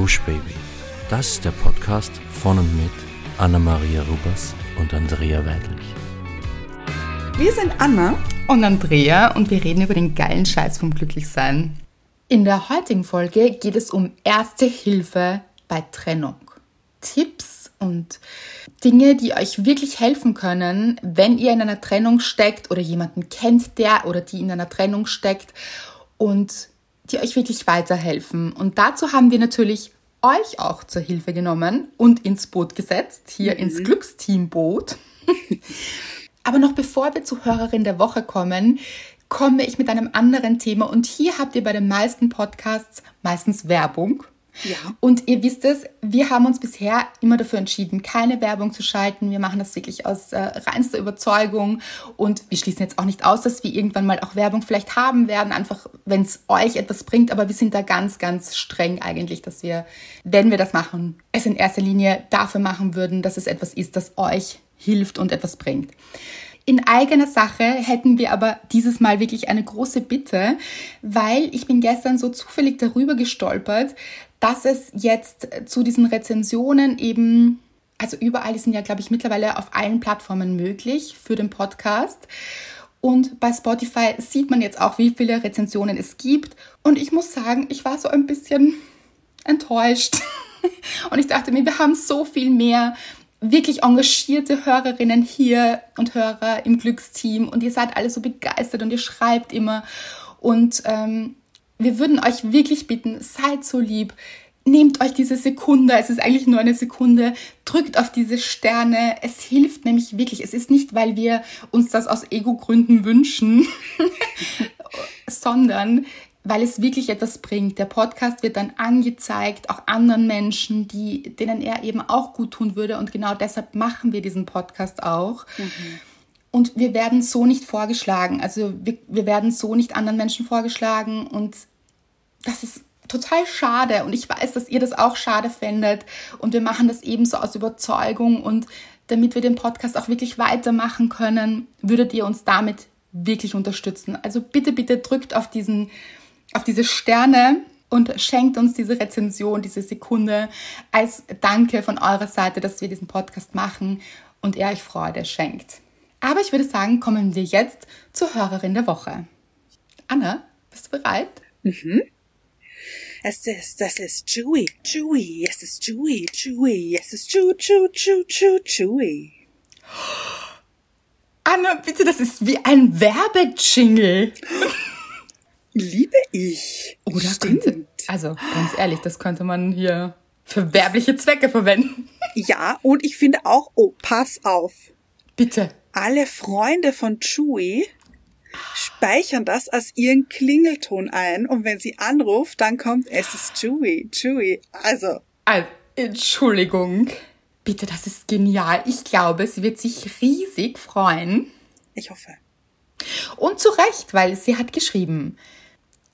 Gush Baby. Das ist der Podcast von und mit Anna-Maria Rubers und Andrea Weidlich. Wir sind Anna und Andrea und wir reden über den geilen Scheiß vom Glücklichsein. In der heutigen Folge geht es um Erste Hilfe bei Trennung. Tipps und Dinge, die euch wirklich helfen können, wenn ihr in einer Trennung steckt oder jemanden kennt, der oder die in einer Trennung steckt und die euch wirklich weiterhelfen. Und dazu haben wir natürlich euch auch zur Hilfe genommen und ins Boot gesetzt, hier mhm. ins Glücksteamboot. Aber noch bevor wir zur Hörerin der Woche kommen, komme ich mit einem anderen Thema und hier habt ihr bei den meisten Podcasts meistens Werbung. Und ihr wisst es, wir haben uns bisher immer dafür entschieden, keine Werbung zu schalten. Wir machen das wirklich aus äh, reinster Überzeugung und wir schließen jetzt auch nicht aus, dass wir irgendwann mal auch Werbung vielleicht haben werden, einfach wenn es euch etwas bringt. Aber wir sind da ganz, ganz streng eigentlich, dass wir, wenn wir das machen, es in erster Linie dafür machen würden, dass es etwas ist, das euch hilft und etwas bringt. In eigener Sache hätten wir aber dieses Mal wirklich eine große Bitte, weil ich bin gestern so zufällig darüber gestolpert, dass es jetzt zu diesen Rezensionen eben, also überall, die sind ja, glaube ich, mittlerweile auf allen Plattformen möglich für den Podcast. Und bei Spotify sieht man jetzt auch, wie viele Rezensionen es gibt. Und ich muss sagen, ich war so ein bisschen enttäuscht. Und ich dachte mir, wir haben so viel mehr wirklich engagierte Hörerinnen hier und Hörer im Glücksteam und ihr seid alle so begeistert und ihr schreibt immer. Und ähm, wir würden euch wirklich bitten, seid so lieb, nehmt euch diese Sekunde, es ist eigentlich nur eine Sekunde, drückt auf diese Sterne. Es hilft nämlich wirklich. Es ist nicht, weil wir uns das aus Ego-Gründen wünschen, sondern weil es wirklich etwas bringt. Der Podcast wird dann angezeigt, auch anderen Menschen, die, denen er eben auch gut tun würde. Und genau deshalb machen wir diesen Podcast auch. Mhm. Und wir werden so nicht vorgeschlagen. Also wir, wir werden so nicht anderen Menschen vorgeschlagen. Und das ist total schade. Und ich weiß, dass ihr das auch schade fändet. Und wir machen das ebenso aus Überzeugung. Und damit wir den Podcast auch wirklich weitermachen können, würdet ihr uns damit wirklich unterstützen. Also bitte, bitte drückt auf diesen, auf diese Sterne und schenkt uns diese Rezension, diese Sekunde als Danke von eurer Seite, dass wir diesen Podcast machen und er euch Freude schenkt. Aber ich würde sagen, kommen wir jetzt zur Hörerin der Woche. Anna, bist du bereit? Mhm. Es ist, das ist Chewy, Chewy, es ist Chewy, Chewy, es ist Chew, Chew, Chew, Chew, Chewy. Anna, bitte, das ist wie ein Werbejingle. Liebe ich. Oder Stimmt. könnte, also ganz ehrlich, das könnte man hier für werbliche Zwecke verwenden. Ja, und ich finde auch, oh, pass auf. Bitte. Alle Freunde von Chewy speichern das als ihren Klingelton ein und wenn sie anruft, dann kommt es ist Chewy, Chewy. Also. also. Entschuldigung. Bitte, das ist genial. Ich glaube, sie wird sich riesig freuen. Ich hoffe. Und zu Recht, weil sie hat geschrieben,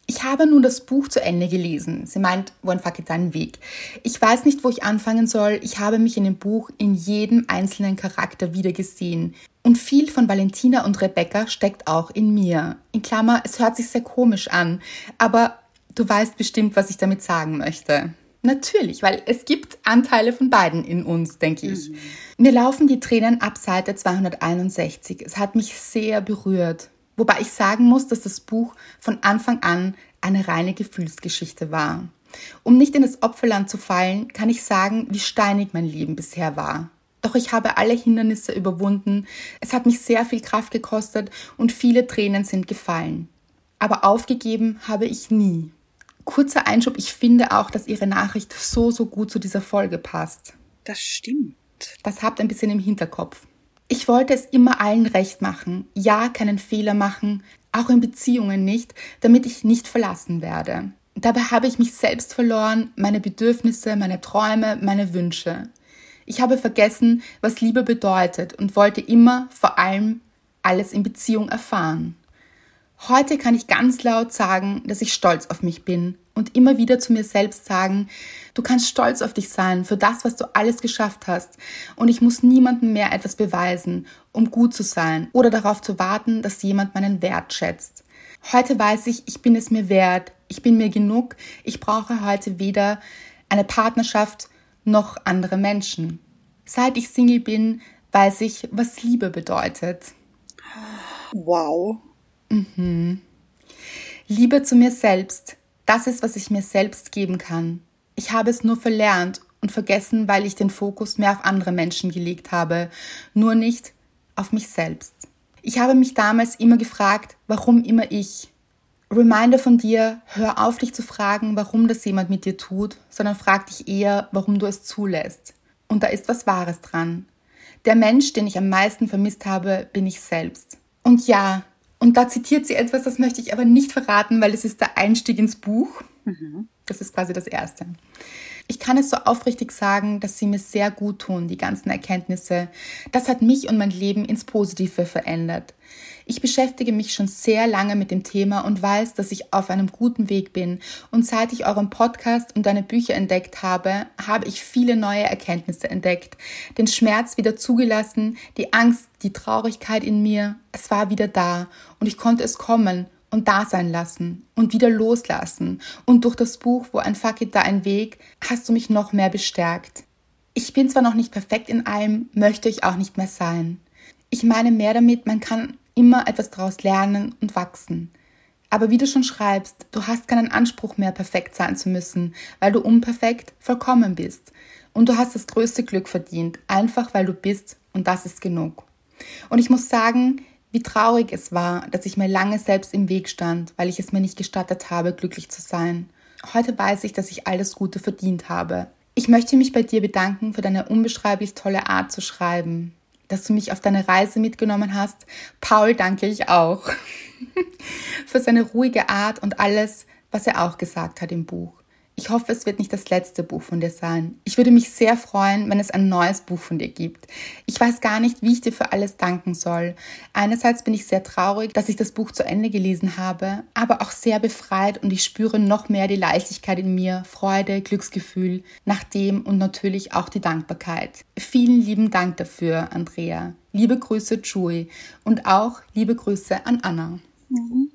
ich habe nun das Buch zu Ende gelesen. Sie meint, One Fuck It Deinen Weg. Ich weiß nicht, wo ich anfangen soll. Ich habe mich in dem Buch in jedem einzelnen Charakter wiedergesehen. Und viel von Valentina und Rebecca steckt auch in mir. In Klammer, es hört sich sehr komisch an, aber du weißt bestimmt, was ich damit sagen möchte. Natürlich, weil es gibt Anteile von beiden in uns, denke ich. Mhm. Mir laufen die Tränen ab Seite 261. Es hat mich sehr berührt. Wobei ich sagen muss, dass das Buch von Anfang an eine reine Gefühlsgeschichte war. Um nicht in das Opferland zu fallen, kann ich sagen, wie steinig mein Leben bisher war. Doch ich habe alle Hindernisse überwunden, es hat mich sehr viel Kraft gekostet und viele Tränen sind gefallen. Aber aufgegeben habe ich nie. Kurzer Einschub, ich finde auch, dass Ihre Nachricht so, so gut zu dieser Folge passt. Das stimmt. Das habt ein bisschen im Hinterkopf. Ich wollte es immer allen recht machen, ja, keinen Fehler machen, auch in Beziehungen nicht, damit ich nicht verlassen werde. Dabei habe ich mich selbst verloren, meine Bedürfnisse, meine Träume, meine Wünsche. Ich habe vergessen, was Liebe bedeutet und wollte immer vor allem alles in Beziehung erfahren. Heute kann ich ganz laut sagen, dass ich stolz auf mich bin und immer wieder zu mir selbst sagen, du kannst stolz auf dich sein für das, was du alles geschafft hast und ich muss niemandem mehr etwas beweisen, um gut zu sein oder darauf zu warten, dass jemand meinen Wert schätzt. Heute weiß ich, ich bin es mir wert, ich bin mir genug, ich brauche heute weder eine Partnerschaft noch andere Menschen. Seit ich Single bin, weiß ich, was Liebe bedeutet. Wow. Mhm. Liebe zu mir selbst, das ist, was ich mir selbst geben kann. Ich habe es nur verlernt und vergessen, weil ich den Fokus mehr auf andere Menschen gelegt habe, nur nicht auf mich selbst. Ich habe mich damals immer gefragt, warum immer ich? Reminder von dir, hör auf dich zu fragen, warum das jemand mit dir tut, sondern frag dich eher, warum du es zulässt. Und da ist was Wahres dran. Der Mensch, den ich am meisten vermisst habe, bin ich selbst. Und ja, und da zitiert sie etwas, das möchte ich aber nicht verraten, weil es ist der Einstieg ins Buch. Mhm. Das ist quasi das Erste. Ich kann es so aufrichtig sagen, dass sie mir sehr gut tun, die ganzen Erkenntnisse. Das hat mich und mein Leben ins Positive verändert. Ich beschäftige mich schon sehr lange mit dem Thema und weiß, dass ich auf einem guten Weg bin. Und seit ich euren Podcast und deine Bücher entdeckt habe, habe ich viele neue Erkenntnisse entdeckt. Den Schmerz wieder zugelassen, die Angst, die Traurigkeit in mir. Es war wieder da und ich konnte es kommen und da sein lassen und wieder loslassen. Und durch das Buch Wo ein Fuck it, da ein Weg hast du mich noch mehr bestärkt. Ich bin zwar noch nicht perfekt in allem, möchte ich auch nicht mehr sein. Ich meine mehr damit, man kann immer etwas daraus lernen und wachsen. Aber wie du schon schreibst, du hast keinen Anspruch mehr, perfekt sein zu müssen, weil du unperfekt vollkommen bist. Und du hast das größte Glück verdient, einfach weil du bist und das ist genug. Und ich muss sagen, wie traurig es war, dass ich mir lange selbst im Weg stand, weil ich es mir nicht gestattet habe, glücklich zu sein. Heute weiß ich, dass ich alles Gute verdient habe. Ich möchte mich bei dir bedanken für deine unbeschreiblich tolle Art zu schreiben dass du mich auf deine Reise mitgenommen hast. Paul danke ich auch für seine ruhige Art und alles, was er auch gesagt hat im Buch. Ich hoffe, es wird nicht das letzte Buch von dir sein. Ich würde mich sehr freuen, wenn es ein neues Buch von dir gibt. Ich weiß gar nicht, wie ich dir für alles danken soll. Einerseits bin ich sehr traurig, dass ich das Buch zu Ende gelesen habe, aber auch sehr befreit und ich spüre noch mehr die Leichtigkeit in mir, Freude, Glücksgefühl, nach dem und natürlich auch die Dankbarkeit. Vielen lieben Dank dafür, Andrea. Liebe Grüße, Joey. Und auch liebe Grüße an Anna. Mhm.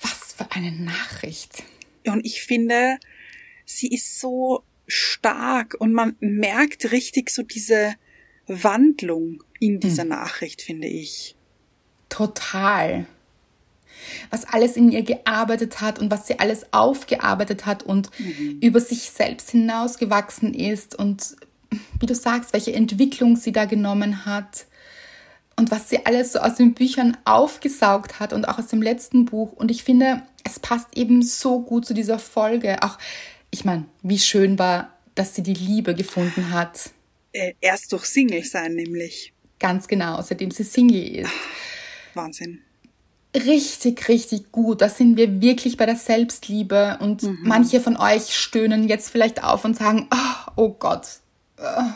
Was für eine Nachricht. Und ich finde, sie ist so stark und man merkt richtig so diese Wandlung in dieser hm. Nachricht, finde ich. Total. Was alles in ihr gearbeitet hat und was sie alles aufgearbeitet hat und mhm. über sich selbst hinausgewachsen ist und wie du sagst, welche Entwicklung sie da genommen hat und was sie alles so aus den Büchern aufgesaugt hat und auch aus dem letzten Buch. Und ich finde, es passt eben so gut zu dieser Folge. Auch, ich meine, wie schön war, dass sie die Liebe gefunden hat. Äh, erst durch Single sein, nämlich. Ganz genau, seitdem sie Single ist. Wahnsinn. Richtig, richtig gut. Da sind wir wirklich bei der Selbstliebe. Und mhm. manche von euch stöhnen jetzt vielleicht auf und sagen, oh, oh Gott. Oh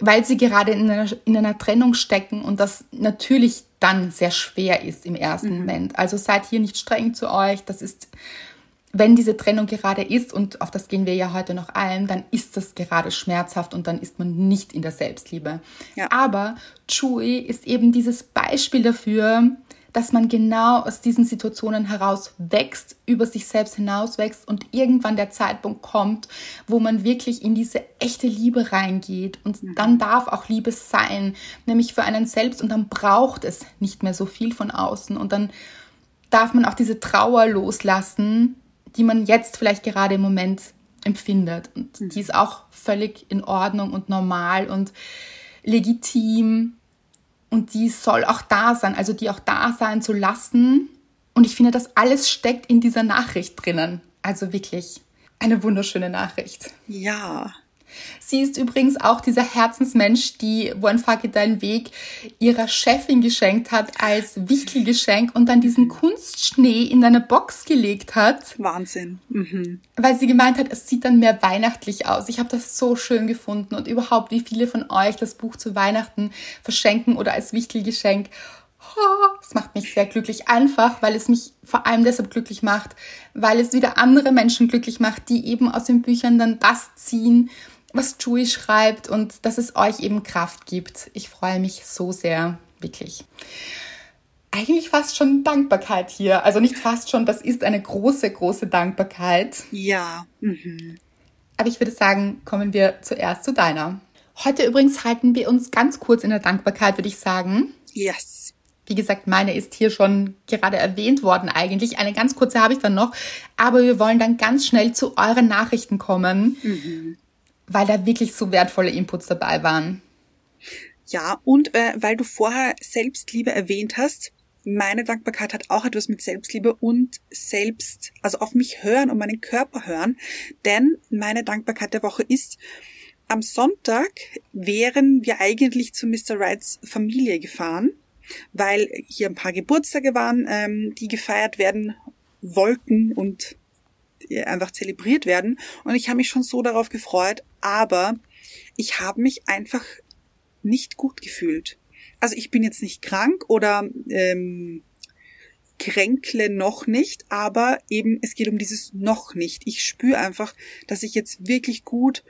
weil sie gerade in einer, in einer Trennung stecken und das natürlich dann sehr schwer ist im ersten mhm. Moment. Also seid hier nicht streng zu euch. Das ist, wenn diese Trennung gerade ist, und auf das gehen wir ja heute noch ein, dann ist das gerade schmerzhaft und dann ist man nicht in der Selbstliebe. Ja. Aber Chewie ist eben dieses Beispiel dafür, dass man genau aus diesen Situationen heraus wächst, über sich selbst hinaus wächst und irgendwann der Zeitpunkt kommt, wo man wirklich in diese echte Liebe reingeht. Und dann darf auch Liebe sein, nämlich für einen selbst. Und dann braucht es nicht mehr so viel von außen. Und dann darf man auch diese Trauer loslassen, die man jetzt vielleicht gerade im Moment empfindet. Und mhm. die ist auch völlig in Ordnung und normal und legitim und die soll auch da sein, also die auch da sein zu lassen. Und ich finde, das alles steckt in dieser Nachricht drinnen. Also wirklich eine wunderschöne Nachricht. Ja. Sie ist übrigens auch dieser Herzensmensch, die One deinen Weg ihrer Chefin geschenkt hat als Wichtelgeschenk und dann diesen Kunstschnee in eine Box gelegt hat. Wahnsinn. Mhm. Weil sie gemeint hat, es sieht dann mehr weihnachtlich aus. Ich habe das so schön gefunden und überhaupt, wie viele von euch das Buch zu Weihnachten verschenken oder als Wichtelgeschenk. Es macht mich sehr glücklich, einfach weil es mich vor allem deshalb glücklich macht, weil es wieder andere Menschen glücklich macht, die eben aus den Büchern dann das ziehen, was Chewie schreibt und dass es euch eben Kraft gibt. Ich freue mich so sehr, wirklich. Eigentlich fast schon Dankbarkeit hier. Also nicht fast schon, das ist eine große, große Dankbarkeit. Ja. Mhm. Aber ich würde sagen, kommen wir zuerst zu deiner. Heute übrigens halten wir uns ganz kurz in der Dankbarkeit, würde ich sagen. Yes. Wie gesagt, meine ist hier schon gerade erwähnt worden eigentlich. Eine ganz kurze habe ich dann noch. Aber wir wollen dann ganz schnell zu euren Nachrichten kommen, mhm. Weil da wirklich so wertvolle Inputs dabei waren. Ja, und äh, weil du vorher Selbstliebe erwähnt hast, meine Dankbarkeit hat auch etwas mit Selbstliebe und selbst, also auf mich hören und meinen Körper hören. Denn meine Dankbarkeit der Woche ist, am Sonntag wären wir eigentlich zu Mr. Wrights Familie gefahren, weil hier ein paar Geburtstage waren, ähm, die gefeiert werden wollten und einfach zelebriert werden. Und ich habe mich schon so darauf gefreut, aber ich habe mich einfach nicht gut gefühlt. Also ich bin jetzt nicht krank oder ähm, kränkle noch nicht, aber eben es geht um dieses noch nicht. Ich spüre einfach, dass ich jetzt wirklich gut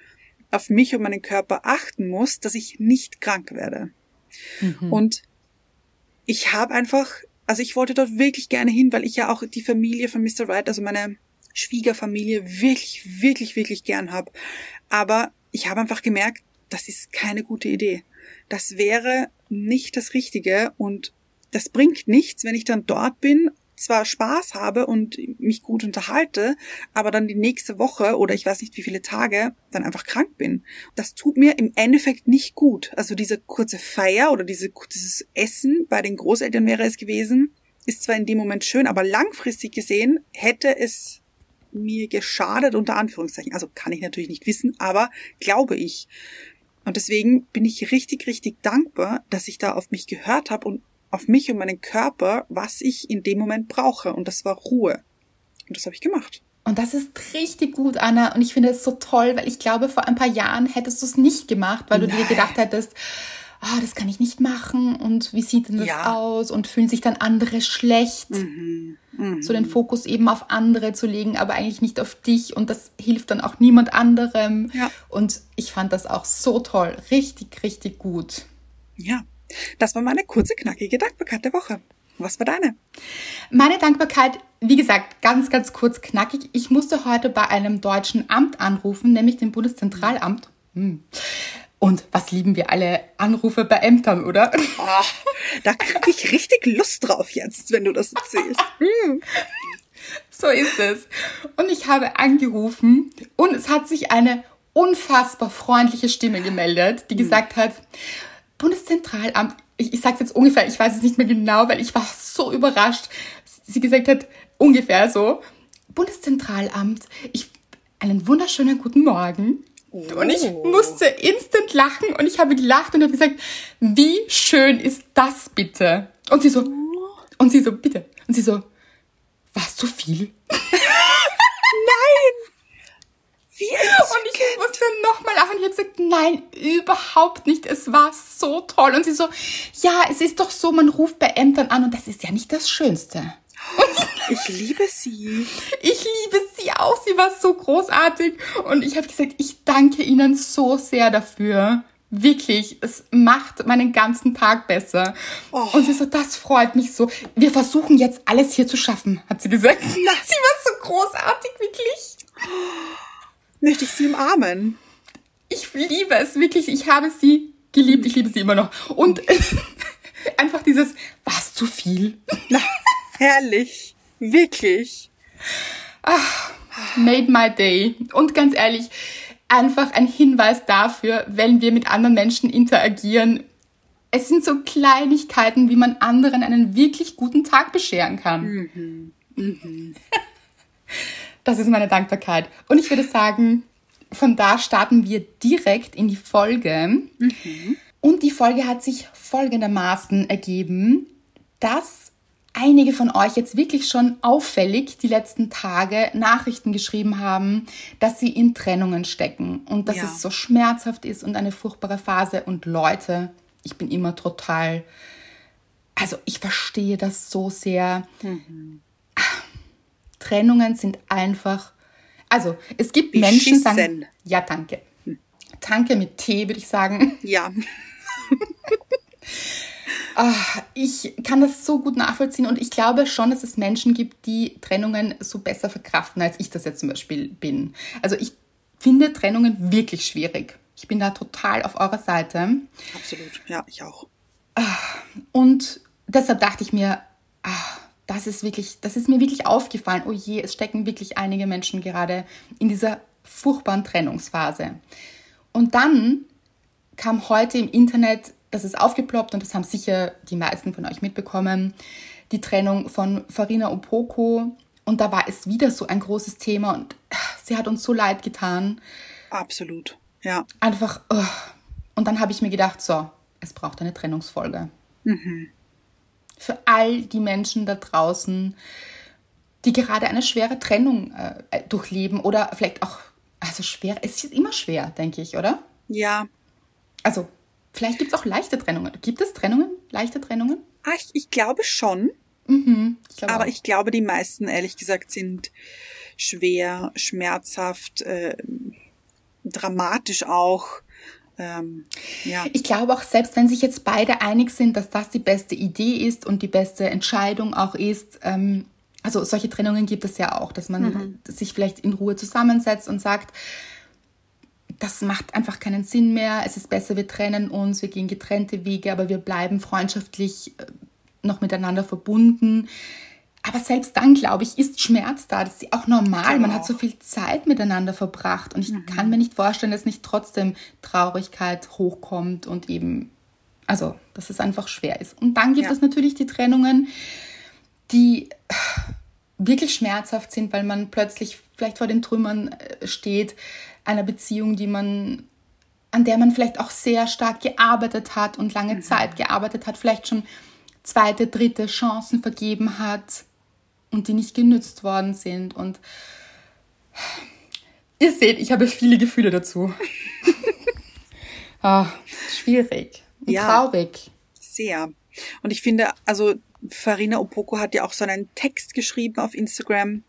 auf mich und meinen Körper achten muss, dass ich nicht krank werde. Mhm. Und ich habe einfach, also ich wollte dort wirklich gerne hin, weil ich ja auch die Familie von Mr. Wright, also meine Schwiegerfamilie wirklich, wirklich, wirklich gern habe. Aber ich habe einfach gemerkt, das ist keine gute Idee das wäre nicht das Richtige und das bringt nichts, wenn ich dann dort bin, zwar Spaß habe und mich gut unterhalte, aber dann die nächste Woche oder ich weiß nicht wie viele Tage dann einfach krank bin. Das tut mir im Endeffekt nicht gut. Also diese kurze Feier oder diese, dieses Essen bei den Großeltern wäre es gewesen, ist zwar in dem Moment schön, aber langfristig gesehen hätte es mir geschadet unter Anführungszeichen. Also kann ich natürlich nicht wissen, aber glaube ich. Und deswegen bin ich richtig, richtig dankbar, dass ich da auf mich gehört habe und auf mich und meinen Körper, was ich in dem Moment brauche. Und das war Ruhe. Und das habe ich gemacht. Und das ist richtig gut, Anna. Und ich finde es so toll, weil ich glaube, vor ein paar Jahren hättest du es nicht gemacht, weil du Nein. dir gedacht hättest, ah, das kann ich nicht machen und wie sieht denn das ja. aus und fühlen sich dann andere schlecht. Mhm. Mhm. So den Fokus eben auf andere zu legen, aber eigentlich nicht auf dich und das hilft dann auch niemand anderem. Ja. Und ich fand das auch so toll, richtig, richtig gut. Ja, das war meine kurze, knackige Dankbarkeit der Woche. Was war deine? Meine Dankbarkeit, wie gesagt, ganz, ganz kurz knackig. Ich musste heute bei einem deutschen Amt anrufen, nämlich dem Bundeszentralamt. Hm. Und was lieben wir alle Anrufe bei Ämtern, oder? Oh, da kriege ich richtig Lust drauf jetzt, wenn du das erzählst. Hm. So ist es. Und ich habe angerufen und es hat sich eine unfassbar freundliche Stimme gemeldet, die hm. gesagt hat, Bundeszentralamt, ich, ich sage es jetzt ungefähr, ich weiß es nicht mehr genau, weil ich war so überrascht. Sie gesagt hat, ungefähr so, Bundeszentralamt, ich, einen wunderschönen guten Morgen. Und ich musste instant lachen und ich habe gelacht und habe gesagt, wie schön ist das bitte? Und sie so, und sie so, bitte. Und sie so, was zu viel? nein! Wie und ich musste nochmal lachen. Ich habe gesagt, nein, überhaupt nicht. Es war so toll. Und sie so, ja, es ist doch so, man ruft bei Ämtern an und das ist ja nicht das Schönste. Ich liebe sie. Ich liebe sie auch. Sie war so großartig. Und ich habe gesagt, ich danke Ihnen so sehr dafür. Wirklich, es macht meinen ganzen Tag besser. Oh. Und sie so, das freut mich so. Wir versuchen jetzt alles hier zu schaffen, hat sie gesagt. Na. Sie war so großartig, wirklich. Möchte ich sie umarmen? Ich liebe es wirklich. Ich habe sie geliebt. Ich liebe sie immer noch. Und einfach dieses, war es zu viel? Na, herrlich. Wirklich. Ach, made my day. Und ganz ehrlich, einfach ein Hinweis dafür, wenn wir mit anderen Menschen interagieren. Es sind so Kleinigkeiten, wie man anderen einen wirklich guten Tag bescheren kann. Mhm. Mhm. Das ist meine Dankbarkeit. Und ich würde sagen, von da starten wir direkt in die Folge. Mhm. Und die Folge hat sich folgendermaßen ergeben, dass einige von euch jetzt wirklich schon auffällig die letzten Tage Nachrichten geschrieben haben, dass sie in Trennungen stecken und dass ja. es so schmerzhaft ist und eine furchtbare Phase. Und Leute, ich bin immer total, also ich verstehe das so sehr. Mhm. Trennungen sind einfach, also es gibt Beschissen. Menschen, sagen, ja danke, hm. danke mit T würde ich sagen. Ja. Ah, ich kann das so gut nachvollziehen und ich glaube schon, dass es Menschen gibt, die Trennungen so besser verkraften, als ich das jetzt zum Beispiel bin. Also ich finde Trennungen wirklich schwierig. Ich bin da total auf eurer Seite. Absolut, ja, ich auch. Und deshalb dachte ich mir, ach, das ist wirklich, das ist mir wirklich aufgefallen. Oh je, es stecken wirklich einige Menschen gerade in dieser furchtbaren Trennungsphase. Und dann kam heute im Internet, das ist aufgeploppt und das haben sicher die meisten von euch mitbekommen, die Trennung von Farina Opoko. Und da war es wieder so ein großes Thema und sie hat uns so leid getan. Absolut, ja. Einfach, oh. und dann habe ich mir gedacht, so, es braucht eine Trennungsfolge. Mhm. Für all die Menschen da draußen, die gerade eine schwere Trennung äh, durchleben oder vielleicht auch, also schwer, es ist immer schwer, denke ich, oder? Ja. Also, vielleicht gibt es auch leichte Trennungen. Gibt es Trennungen, leichte Trennungen? Ah, ich, ich glaube schon. Mhm, ich glaube Aber auch. ich glaube, die meisten, ehrlich gesagt, sind schwer, schmerzhaft, äh, dramatisch auch. Ähm, ja. Ich glaube auch, selbst wenn sich jetzt beide einig sind, dass das die beste Idee ist und die beste Entscheidung auch ist, ähm, also solche Trennungen gibt es ja auch, dass man sich vielleicht in Ruhe zusammensetzt und sagt, das macht einfach keinen Sinn mehr, es ist besser, wir trennen uns, wir gehen getrennte Wege, aber wir bleiben freundschaftlich äh, noch miteinander verbunden. Aber selbst dann, glaube ich, ist Schmerz da. Das ist auch normal. Man hat so viel Zeit miteinander verbracht. Und ich kann mir nicht vorstellen, dass nicht trotzdem Traurigkeit hochkommt und eben, also, dass es einfach schwer ist. Und dann gibt Ja. es natürlich die Trennungen, die wirklich schmerzhaft sind, weil man plötzlich vielleicht vor den Trümmern äh, steht einer Beziehung, die man an der man vielleicht auch sehr stark gearbeitet hat und lange Zeit gearbeitet hat, vielleicht schon zweite, dritte Chancen vergeben hat und die nicht genützt worden sind. Und ihr seht, ich habe viele Gefühle dazu. ah, schwierig und Ja. traurig. Sehr. Und ich finde, also Farina Opoko hat ja auch so einen Text geschrieben auf Instagram,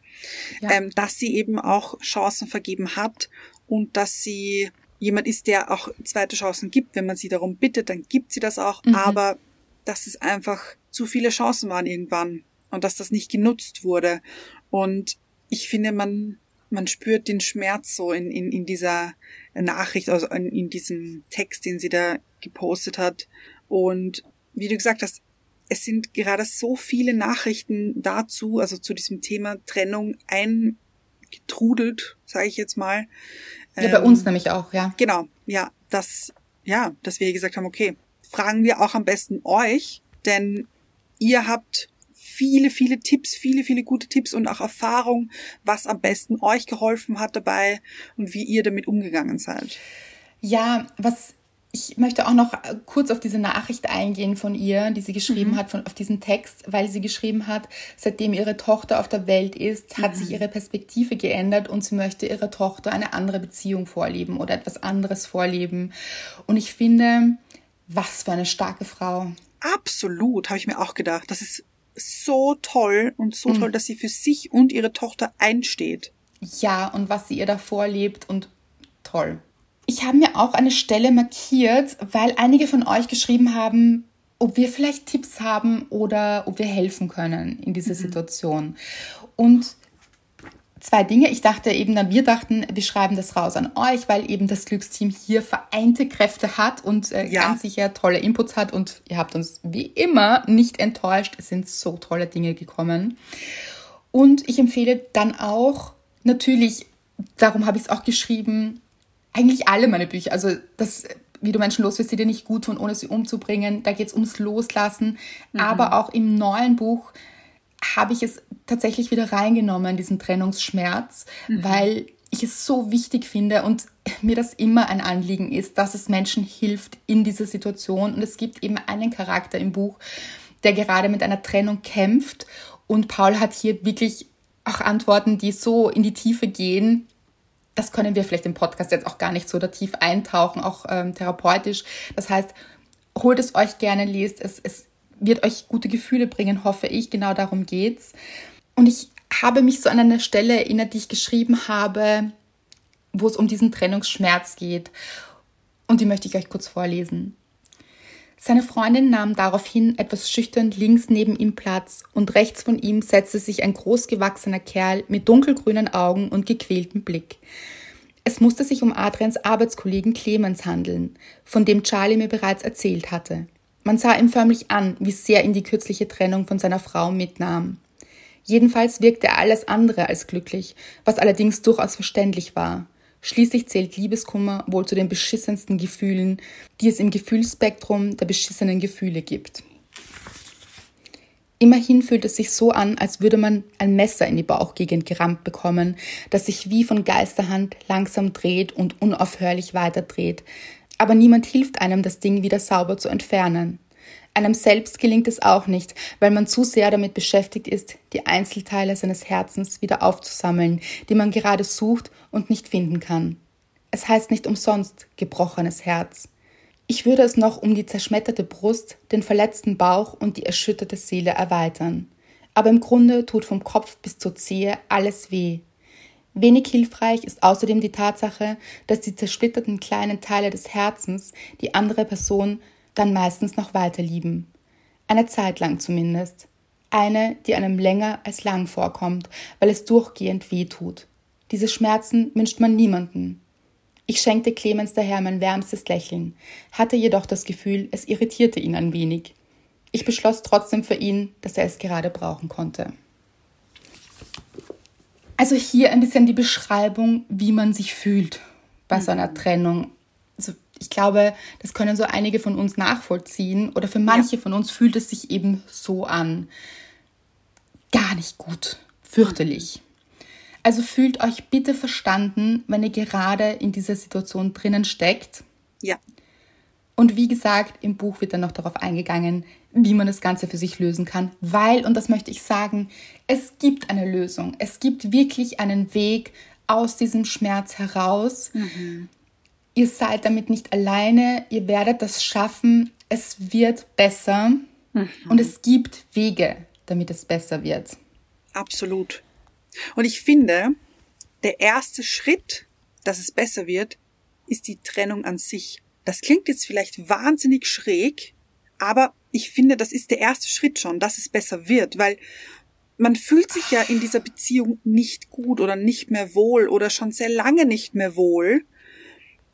Ja. ähm, dass sie eben auch Chancen vergeben hat und dass sie jemand ist, der auch zweite Chancen gibt. Wenn man sie darum bittet, dann gibt sie das auch. Aber dass es einfach zu viele Chancen waren irgendwann und dass das nicht genutzt wurde. Und ich finde, man, man spürt den Schmerz so in, in, in dieser Nachricht, also in, in diesem Text, den sie da gepostet hat. Und wie du gesagt hast, es sind gerade so viele Nachrichten dazu, also zu diesem Thema Trennung eingetrudelt, sage ich jetzt mal. Ja, bei Ähm, uns nämlich auch, ja. Genau, ja, dass, ja, dass wir gesagt haben, okay, fragen wir auch am besten euch, denn ihr habt viele, viele Tipps, viele, viele gute Tipps und auch Erfahrung, was am besten euch geholfen hat dabei und wie ihr damit umgegangen seid. Ja, was ich möchte auch noch kurz auf diese Nachricht eingehen von ihr, die sie geschrieben hat, von, auf diesen Text, weil sie geschrieben hat, seitdem ihre Tochter auf der Welt ist, hat sich ihre Perspektive geändert und sie möchte ihrer Tochter eine andere Beziehung vorleben oder etwas anderes vorleben. Und ich finde, was für eine starke Frau. Absolut, habe ich mir auch gedacht. Das ist so toll und so toll, dass sie für sich und ihre Tochter einsteht. Ja, und was sie ihr da vorlebt und toll. Ich habe mir auch eine Stelle markiert, weil einige von euch geschrieben haben, ob wir vielleicht Tipps haben oder ob wir helfen können in dieser Situation. Und zwei Dinge. Ich dachte eben wir dachten, wir schreiben das raus an euch, weil eben das Glücksteam hier vereinte Kräfte hat und äh, Ja. ganz sicher tolle Inputs hat. Und ihr habt uns wie immer nicht enttäuscht. Es sind so tolle Dinge gekommen. Und ich empfehle dann auch, natürlich, darum habe ich es auch geschrieben, eigentlich alle meine Bücher. Also das, wie du Menschen los wirst, die dir nicht gut tun, ohne sie umzubringen. Da geht es ums Loslassen. Aber auch im neuen Buch habe ich es tatsächlich wieder reingenommen, diesen Trennungsschmerz, weil ich es so wichtig finde und mir das immer ein Anliegen ist, dass es Menschen hilft in dieser Situation. Und es gibt eben einen Charakter im Buch, der gerade mit einer Trennung kämpft. Und Paul hat hier wirklich auch Antworten, die so in die Tiefe gehen. Das können wir vielleicht im Podcast jetzt auch gar nicht so da tief eintauchen, auch ähm, therapeutisch. Das heißt, holt es euch gerne, lest es. Es wird euch gute Gefühle bringen, hoffe ich. Genau darum geht's. Und ich habe mich so an eine Stelle erinnert, die ich geschrieben habe, wo es um diesen Trennungsschmerz geht. Und die möchte ich euch kurz vorlesen. Seine Freundin nahm daraufhin etwas schüchtern links neben ihm Platz und rechts von ihm setzte sich ein großgewachsener Kerl mit dunkelgrünen Augen und gequältem Blick. Es musste sich um Adrians Arbeitskollegen Clemens handeln, von dem Charlie mir bereits erzählt hatte. Man sah ihm förmlich an, wie sehr ihn die kürzliche Trennung von seiner Frau mitnahm. Jedenfalls wirkte er alles andere als glücklich, was allerdings durchaus verständlich war. Schließlich zählt Liebeskummer wohl zu den beschissensten Gefühlen, die es im Gefühlsspektrum der beschissenen Gefühle gibt. Immerhin fühlt es sich so an, als würde man ein Messer in die Bauchgegend gerammt bekommen, das sich wie von Geisterhand langsam dreht und unaufhörlich weiterdreht. Aber niemand hilft einem, das Ding wieder sauber zu entfernen. Einem selbst gelingt es auch nicht, weil man zu sehr damit beschäftigt ist, die Einzelteile seines Herzens wieder aufzusammeln, die man gerade sucht und nicht finden kann. Es heißt nicht umsonst gebrochenes Herz. Ich würde es noch um die zerschmetterte Brust, den verletzten Bauch und die erschütterte Seele erweitern. Aber im Grunde tut vom Kopf bis zur Zehe alles weh. Wenig hilfreich ist außerdem die Tatsache, dass die zersplitterten kleinen Teile des Herzens die andere Person dann meistens noch weiter lieben. Eine Zeit lang zumindest. Eine, die einem länger als lang vorkommt, weil es durchgehend weh tut. Diese Schmerzen wünscht man niemanden. Ich schenkte Clemens daher mein wärmstes Lächeln, hatte jedoch das Gefühl, es irritierte ihn ein wenig. Ich beschloss trotzdem für ihn, dass er es gerade brauchen konnte. Also hier ein bisschen die Beschreibung, wie man sich fühlt bei so einer Trennung. Ich glaube, das können so einige von uns nachvollziehen oder für manche ja. von uns fühlt es sich eben so an. Gar nicht gut, fürchterlich. Also fühlt euch bitte verstanden, wenn ihr gerade in dieser Situation drinnen steckt. Ja. Und wie gesagt, im Buch wird dann noch darauf eingegangen, wie man das Ganze für sich lösen kann, weil, und das möchte ich sagen, es gibt eine Lösung. Es gibt wirklich einen Weg aus diesem Schmerz heraus. Mhm. Ihr seid damit nicht alleine, ihr werdet das schaffen, es wird besser mhm. und es gibt Wege, damit es besser wird. Absolut. Und ich finde, der erste Schritt, dass es besser wird, ist die Trennung an sich. Das klingt jetzt vielleicht wahnsinnig schräg, aber ich finde, das ist der erste Schritt schon, dass es besser wird, weil man fühlt sich ja in dieser Beziehung nicht gut oder nicht mehr wohl oder schon sehr lange nicht mehr wohl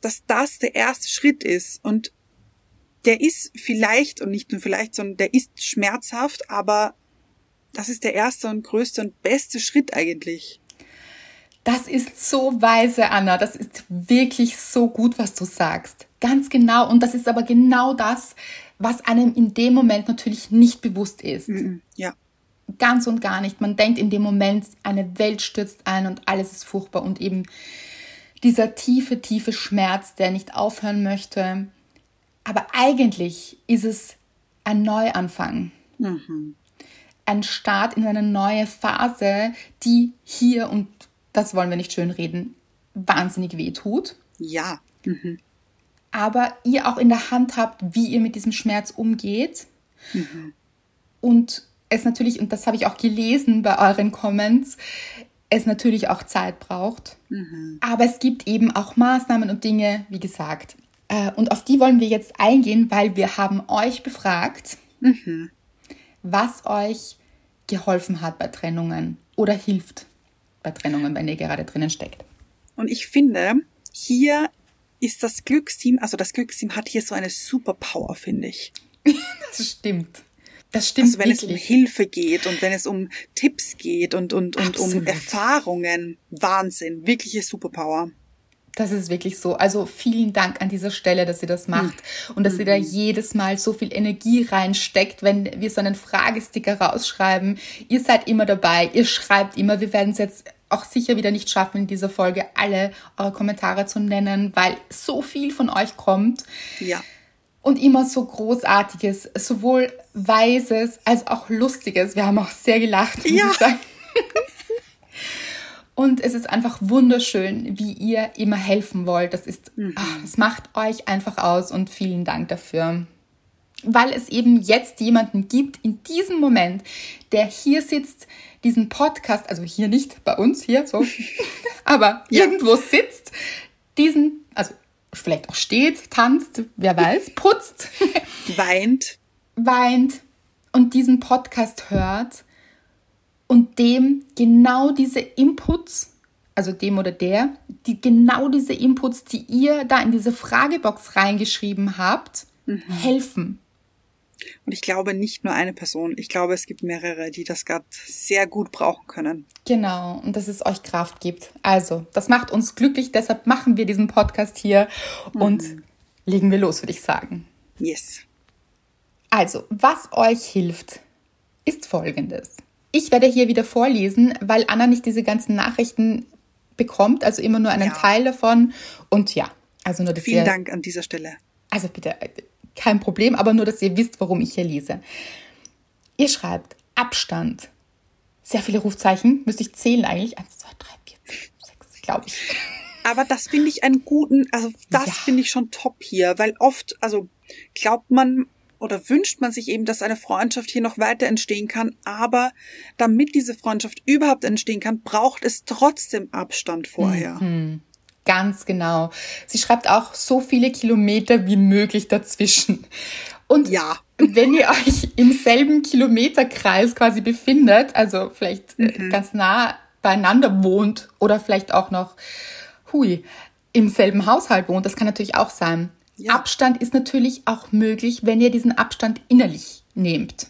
dass das der erste Schritt ist. Und der ist vielleicht, und nicht nur vielleicht, sondern der ist schmerzhaft, aber das ist der erste und größte und beste Schritt eigentlich. Das ist so weise, Anna. Das ist wirklich so gut, was du sagst. Ganz genau. Und das ist aber genau das, was einem in dem Moment natürlich nicht bewusst ist. Ja. Ganz und gar nicht. Man denkt in dem Moment, eine Welt stürzt ein und alles ist furchtbar und eben dieser tiefe, tiefe Schmerz, der nicht aufhören möchte. Aber eigentlich ist es ein Neuanfang. Mhm. Ein Start in eine neue Phase, die hier, und das wollen wir nicht schön reden, wahnsinnig weh tut. Ja. Mhm. Aber ihr auch in der Hand habt, wie ihr mit diesem Schmerz umgeht. Mhm. Und es natürlich, und das habe ich auch gelesen bei euren Comments, es natürlich auch Zeit braucht. Mhm. Aber es gibt eben auch Maßnahmen und Dinge, wie gesagt. Äh, und auf die wollen wir jetzt eingehen, weil wir haben euch befragt, mhm. was euch geholfen hat bei Trennungen oder hilft bei Trennungen, wenn ihr gerade drinnen steckt. Und ich finde, hier ist das Glücksteam, also das Glücksteam hat hier so eine Superpower, finde ich. das stimmt. Das stimmt. Also wenn wirklich. es um Hilfe geht und wenn es um Tipps geht und, und, und um Erfahrungen. Wahnsinn. Wirkliche Superpower. Das ist wirklich so. Also vielen Dank an dieser Stelle, dass ihr das macht mhm. und dass ihr da mhm. jedes Mal so viel Energie reinsteckt, wenn wir so einen Fragesticker rausschreiben. Ihr seid immer dabei, ihr schreibt immer. Wir werden es jetzt auch sicher wieder nicht schaffen, in dieser Folge alle eure Kommentare zu nennen, weil so viel von euch kommt. Ja und immer so Großartiges, sowohl Weises als auch Lustiges. Wir haben auch sehr gelacht, ja. Und es ist einfach wunderschön, wie ihr immer helfen wollt. Das ist, mhm. ach, es macht euch einfach aus und vielen Dank dafür. Weil es eben jetzt jemanden gibt in diesem Moment, der hier sitzt, diesen Podcast, also hier nicht bei uns, hier so, aber ja. irgendwo sitzt, diesen, also vielleicht auch steht, tanzt, wer weiß, putzt, weint, weint und diesen Podcast hört und dem genau diese Inputs also dem oder der, die genau diese Inputs, die ihr da in diese Fragebox reingeschrieben habt, mhm. helfen. Und ich glaube nicht nur eine Person. Ich glaube, es gibt mehrere, die das gerade sehr gut brauchen können. Genau, und dass es euch Kraft gibt. Also, das macht uns glücklich, deshalb machen wir diesen Podcast hier und mhm. legen wir los, würde ich sagen. Yes. Also, was euch hilft, ist folgendes. Ich werde hier wieder vorlesen, weil Anna nicht diese ganzen Nachrichten bekommt, also immer nur einen ja. Teil davon. Und ja, also nur das Vielen Dank an dieser Stelle. Also bitte, kein Problem, aber nur, dass ihr wisst, warum ich hier lese. Ihr schreibt Abstand. Sehr viele Rufzeichen, müsste ich zählen eigentlich. Eins, zwei, drei, vier, fünf, sechs, glaube ich. Aber das finde ich einen guten, also das ja. finde ich schon top hier, weil oft, also glaubt man oder wünscht man sich eben, dass eine Freundschaft hier noch weiter entstehen kann, aber damit diese Freundschaft überhaupt entstehen kann, braucht es trotzdem Abstand vorher. Mhm. Ganz genau. Sie schreibt auch so viele Kilometer wie möglich dazwischen. Und ja. wenn ihr euch im selben Kilometerkreis quasi befindet, also vielleicht äh, mhm. ganz nah beieinander wohnt oder vielleicht auch noch, hui, im selben Haushalt wohnt, das kann natürlich auch sein. Ja. Abstand ist natürlich auch möglich, wenn ihr diesen Abstand innerlich nehmt.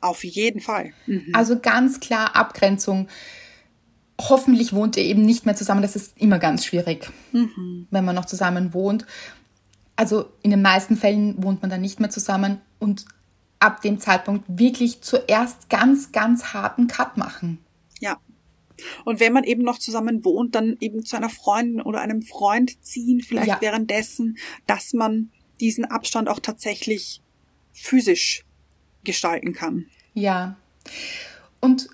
Auf jeden Fall. Mhm. Also ganz klar Abgrenzung hoffentlich wohnt ihr eben nicht mehr zusammen. Das ist immer ganz schwierig, mhm. wenn man noch zusammen wohnt. Also in den meisten Fällen wohnt man dann nicht mehr zusammen und ab dem Zeitpunkt wirklich zuerst ganz, ganz harten Cut machen. Ja. Und wenn man eben noch zusammen wohnt, dann eben zu einer Freundin oder einem Freund ziehen, vielleicht ja. währenddessen, dass man diesen Abstand auch tatsächlich physisch gestalten kann. Ja. Und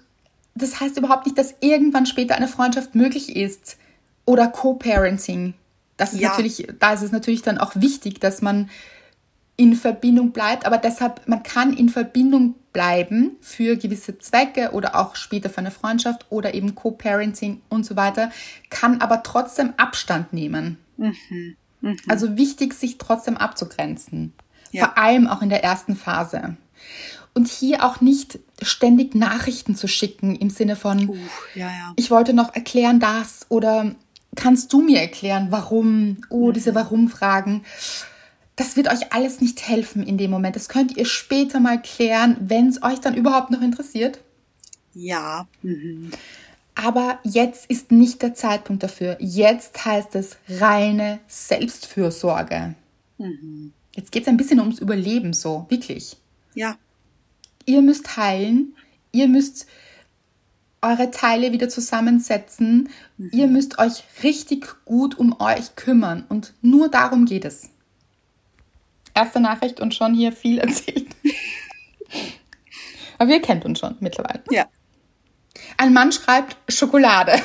das heißt überhaupt nicht, dass irgendwann später eine Freundschaft möglich ist oder Co-Parenting. Das ist ja. natürlich, da ist es natürlich dann auch wichtig, dass man in Verbindung bleibt, aber deshalb, man kann in Verbindung bleiben für gewisse Zwecke oder auch später für eine Freundschaft oder eben Co-Parenting und so weiter, kann aber trotzdem Abstand nehmen. Mhm. Mhm. Also wichtig, sich trotzdem abzugrenzen. Ja. Vor allem auch in der ersten Phase und hier auch nicht ständig Nachrichten zu schicken im Sinne von, uh, ja, ja. ich wollte noch erklären das oder kannst du mir erklären, warum? Oh, mhm. diese Warum-Fragen. Das wird euch alles nicht helfen in dem Moment. Das könnt ihr später mal klären, wenn es euch dann überhaupt noch interessiert. Ja. Mhm. Aber jetzt ist nicht der Zeitpunkt dafür. Jetzt heißt es reine Selbstfürsorge. Mhm. Jetzt geht es ein bisschen ums Überleben so, wirklich. Ja ihr müsst heilen, ihr müsst eure Teile wieder zusammensetzen, mhm. ihr müsst euch richtig gut um euch kümmern und nur darum geht es. Erste Nachricht und schon hier viel erzählt. Aber ihr kennt uns schon mittlerweile. Ja. Ein Mann schreibt Schokolade.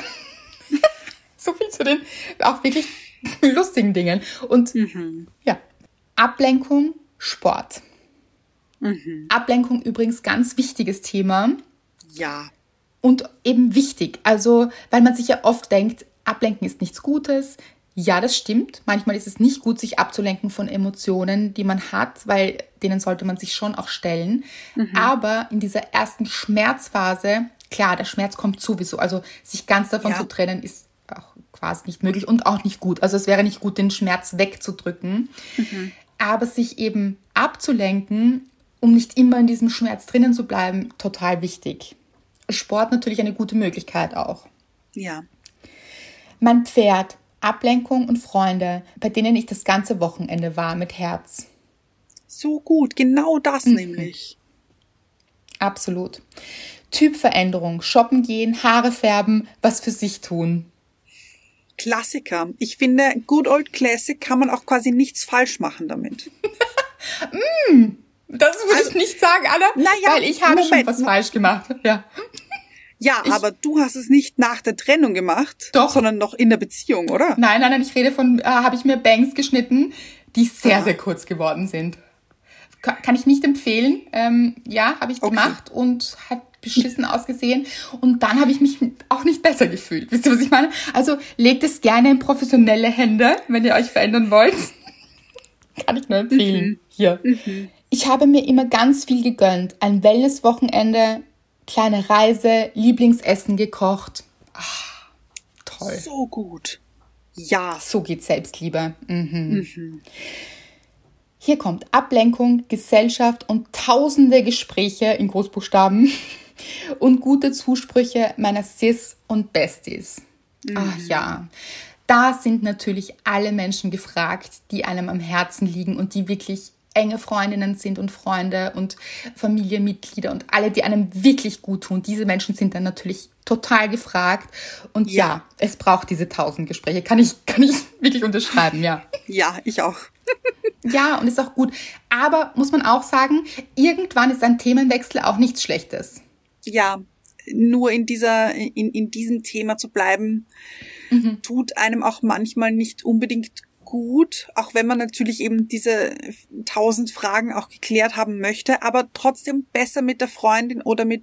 so viel zu den auch wirklich lustigen Dingen. Und mhm. ja, Ablenkung, Sport. Mhm. Ablenkung übrigens ganz wichtiges Thema. Ja. Und eben wichtig. Also, weil man sich ja oft denkt, ablenken ist nichts Gutes. Ja, das stimmt. Manchmal ist es nicht gut, sich abzulenken von Emotionen, die man hat, weil denen sollte man sich schon auch stellen. Mhm. Aber in dieser ersten Schmerzphase, klar, der Schmerz kommt sowieso. Also sich ganz davon ja. zu trennen, ist auch quasi nicht möglich und auch nicht gut. Also es wäre nicht gut, den Schmerz wegzudrücken. Mhm. Aber sich eben abzulenken um nicht immer in diesem Schmerz drinnen zu bleiben, total wichtig. Sport natürlich eine gute Möglichkeit auch. Ja. Mein Pferd, Ablenkung und Freunde, bei denen ich das ganze Wochenende war mit Herz. So gut, genau das mhm. nämlich. Absolut. Typveränderung, shoppen gehen, Haare färben, was für sich tun. Klassiker. Ich finde, Good Old Classic kann man auch quasi nichts falsch machen damit. mm, das würde also, ich nicht sagen, Anna, naja, weil ich habe Moment. schon was falsch gemacht. Ja. Ja, ich, aber du hast es nicht nach der Trennung gemacht, doch. sondern noch in der Beziehung, oder? Nein, nein, nein, ich rede von, äh, habe ich mir Bangs geschnitten, die sehr, Aha. sehr kurz geworden sind. Kann, kann ich nicht empfehlen. Ähm, ja, habe ich okay. gemacht und hat beschissen ausgesehen. Und dann habe ich mich auch nicht besser gefühlt. Wisst ihr, was ich meine? Also legt es gerne in professionelle Hände, wenn ihr euch verändern wollt. kann ich nur empfehlen. Mhm. Hier. Mhm. Ich habe mir immer ganz viel gegönnt. Ein Wellness-Wochenende, kleine Reise, Lieblingsessen gekocht. Ach, Toll. So gut. Ja. So geht Selbstliebe. Mhm. Hier kommt Ablenkung, Gesellschaft und tausende Gespräche in Großbuchstaben und gute Zusprüche meiner Sis und Besties. Ach ja, da sind natürlich alle Menschen gefragt, die einem am Herzen liegen und die wirklich enge Freundinnen sind und Freunde und Familienmitglieder und alle, die einem wirklich gut tun. Diese Menschen sind dann natürlich total gefragt. Und ja, Ja. es braucht diese tausend Gespräche. Kann ich, kann ich wirklich unterschreiben, ja. Ja, ich auch. Ja, und ist auch gut. Aber muss man auch sagen, irgendwann ist ein Themenwechsel auch nichts Schlechtes. Ja, nur in dieser, in, in diesem Thema zu bleiben, tut einem auch manchmal nicht unbedingt gut, auch wenn man natürlich eben diese tausend Fragen auch geklärt haben möchte, aber trotzdem besser mit der Freundin oder mit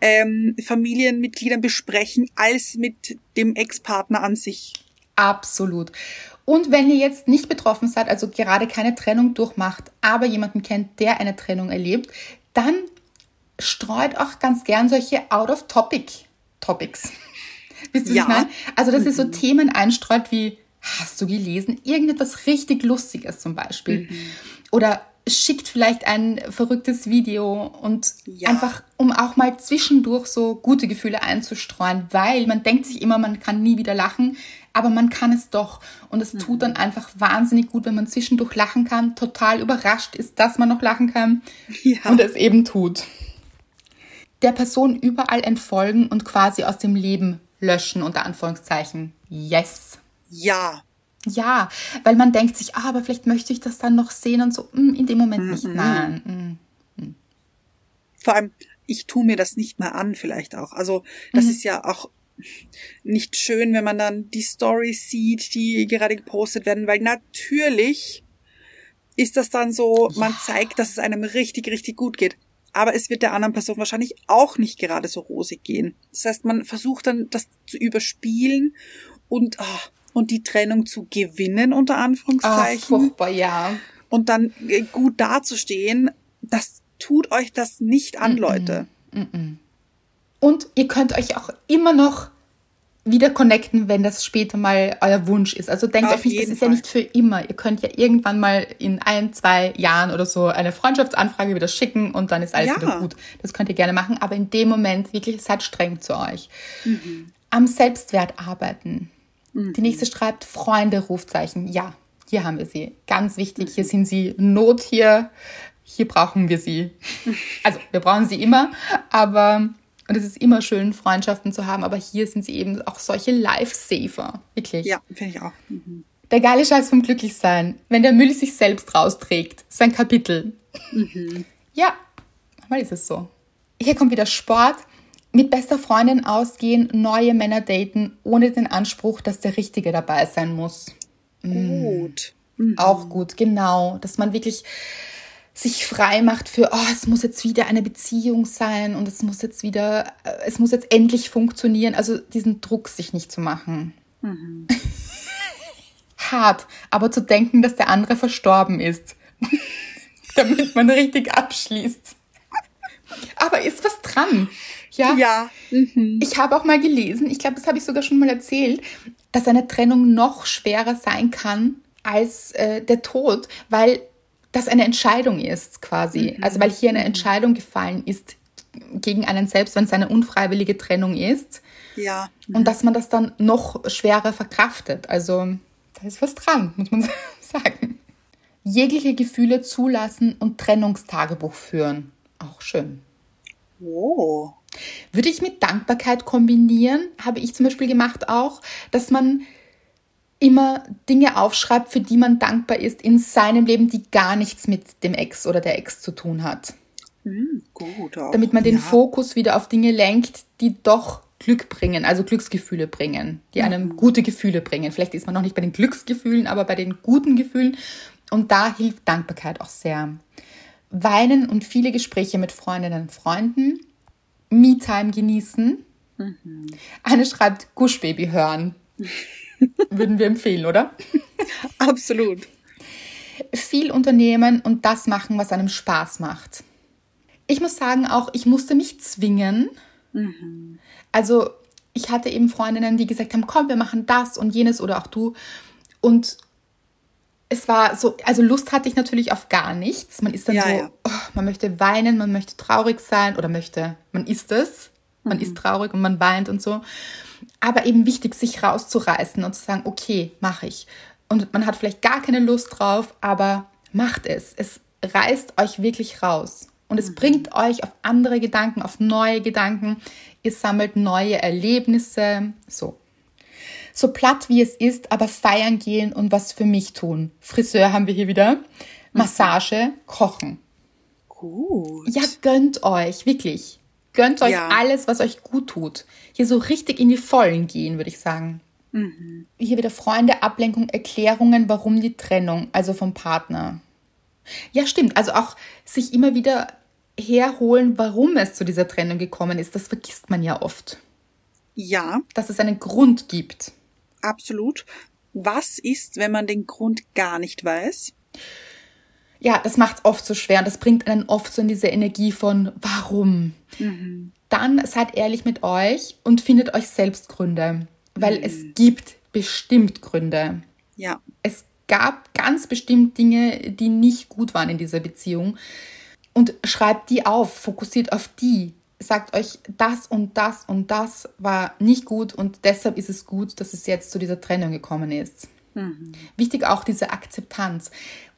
ähm, Familienmitgliedern besprechen, als mit dem Ex-Partner an sich. Absolut. Und wenn ihr jetzt nicht betroffen seid, also gerade keine Trennung durchmacht, aber jemanden kennt, der eine Trennung erlebt, dann streut auch ganz gern solche Out-of-Topic-Topics. Wisst ihr, Ja. was ich meine? Also, dass ihr so Themen einstreut wie, hast du gelesen? Irgendetwas richtig Lustiges zum Beispiel. Oder schickt vielleicht ein verrücktes Video und Ja. einfach, um auch mal zwischendurch so gute Gefühle einzustreuen, weil man denkt sich immer, man kann nie wieder lachen, aber man kann es doch. Und es tut dann einfach wahnsinnig gut, wenn man zwischendurch lachen kann, total überrascht ist, dass man noch lachen kann Ja. und es eben tut. Der Person überall entfolgen und quasi aus dem Leben löschen, unter Anführungszeichen. Yes. Ja, Ja, weil man denkt sich, ah, aber vielleicht möchte ich das dann noch sehen und so, mm, in dem Moment nicht. Nein. mm. vor allem, ich tue mir das nicht mehr an, vielleicht auch. Also, das ist ja auch nicht schön, wenn man dann die Stories sieht, die gerade gepostet werden, weil natürlich ist das dann so, man zeigt, dass es einem richtig, richtig gut geht. Aber es wird der anderen Person wahrscheinlich auch nicht gerade so rosig gehen. Das heißt, man versucht dann, das zu überspielen und, ah, und die Trennung zu gewinnen, unter Ach, Anführungszeichen furchtbar, ja. und dann äh, gut dazustehen, das tut euch das nicht an, Leute. Und ihr könnt euch auch immer noch wieder connecten, wenn das später mal euer Wunsch ist. Also denkt Auf euch nicht, das ist ja Fall. nicht für immer. Ihr könnt ja irgendwann mal in ein, zwei Jahren oder so eine Freundschaftsanfrage wieder schicken und dann ist alles Ja. wieder gut. Das könnt ihr gerne machen, aber in dem Moment wirklich seid streng zu euch. Mhm. Am Selbstwert arbeiten. Die nächste schreibt Freunde, Rufzeichen. Ja, hier haben wir sie. Ganz wichtig. Mhm. Hier sind sie Not hier. Hier brauchen wir sie. Also, wir brauchen sie immer, aber, und es ist immer schön, Freundschaften zu haben, aber hier sind sie eben auch solche Lifesaver. Wirklich. Ja, finde ich auch. Mhm. Der geile Scheiß vom Glücklichsein. Wenn der Müll sich selbst rausträgt. Sein Kapitel. Ja, manchmal ist es so. Hier kommt wieder Sport. Mit bester Freundin ausgehen, neue Männer daten, ohne den Anspruch, dass der Richtige dabei sein muss. Gut. Auch gut, genau. Dass man wirklich sich frei macht für, oh, es muss jetzt wieder eine Beziehung sein und es muss jetzt wieder, äh, es muss jetzt endlich funktionieren. Also diesen Druck sich nicht zu machen. Hart, aber zu denken, dass der andere verstorben ist, damit man richtig abschließt. Aber ist was dran. Ja, Ja. Mhm. ich habe auch mal gelesen, ich glaube, das habe ich sogar schon mal erzählt, dass eine Trennung noch schwerer sein kann als äh, der Tod, weil das eine Entscheidung ist quasi. Also weil hier eine Entscheidung gefallen ist gegen einen selbst, wenn es eine unfreiwillige Trennung ist Ja. und dass man das dann noch schwerer verkraftet. Also da ist was dran, muss man sagen. Jegliche Gefühle zulassen und Trennungstagebuch führen. Auch schön. Oh. Würde ich mit Dankbarkeit kombinieren, habe ich zum Beispiel gemacht auch, dass man immer Dinge aufschreibt, für die man dankbar ist in seinem Leben, die gar nichts mit dem Ex oder der Ex zu tun hat. Hm, gut. Auch. Damit man den ja. Fokus wieder auf Dinge lenkt, die doch Glück bringen, also Glücksgefühle bringen, die einem gute Gefühle bringen. Vielleicht ist man noch nicht bei den Glücksgefühlen, aber bei den guten Gefühlen. Und da hilft Dankbarkeit auch sehr. Weinen und viele Gespräche mit Freundinnen und Freunden. Me-Time genießen. Eine schreibt Gushbaby hören. Würden wir empfehlen, oder? Absolut. Viel unternehmen und das machen, was einem Spaß macht. Ich muss sagen auch, ich musste mich zwingen. Also ich hatte eben Freundinnen, die gesagt haben, komm, wir machen das und jenes oder auch du. Und es war so, also Lust hatte ich natürlich auf gar nichts. Man ist dann Ja, so, ja. Oh, man möchte weinen, man möchte traurig sein oder möchte, man ist es, man Mhm. ist traurig und man weint und so. Aber eben wichtig, sich rauszureißen und zu sagen, okay, mache ich. Und man hat vielleicht gar keine Lust drauf, aber macht es. Es reißt euch wirklich raus. Und Mhm. es bringt euch auf andere Gedanken, auf neue Gedanken. Ihr sammelt neue Erlebnisse. So. So platt wie es ist, aber feiern gehen und was für mich tun. Friseur haben wir hier wieder. Massage, Kochen. Gut. Ja, gönnt euch, wirklich. Gönnt euch Ja. alles, was euch gut tut. Hier so richtig in die Vollen gehen, würde ich sagen. Hier wieder Freunde, Ablenkung, Erklärungen, warum die Trennung, also vom Partner. Ja, stimmt. Also auch sich immer wieder herholen, warum es zu dieser Trennung gekommen ist. Das vergisst man ja oft. Ja, Dass es einen Grund gibt. Absolut. Was ist, wenn man den Grund gar nicht weiß? Ja, das macht es oft so schwer und das bringt einen oft so in diese Energie von warum. Dann seid ehrlich mit euch und findet euch selbst Gründe, weil es gibt bestimmt Gründe. Ja, Es gab ganz bestimmt Dinge, die nicht gut waren in dieser Beziehung und schreibt die auf, fokussiert auf die. Sagt euch, das und das und das war nicht gut und deshalb ist es gut, dass es jetzt zu dieser Trennung gekommen ist. Wichtig auch diese Akzeptanz,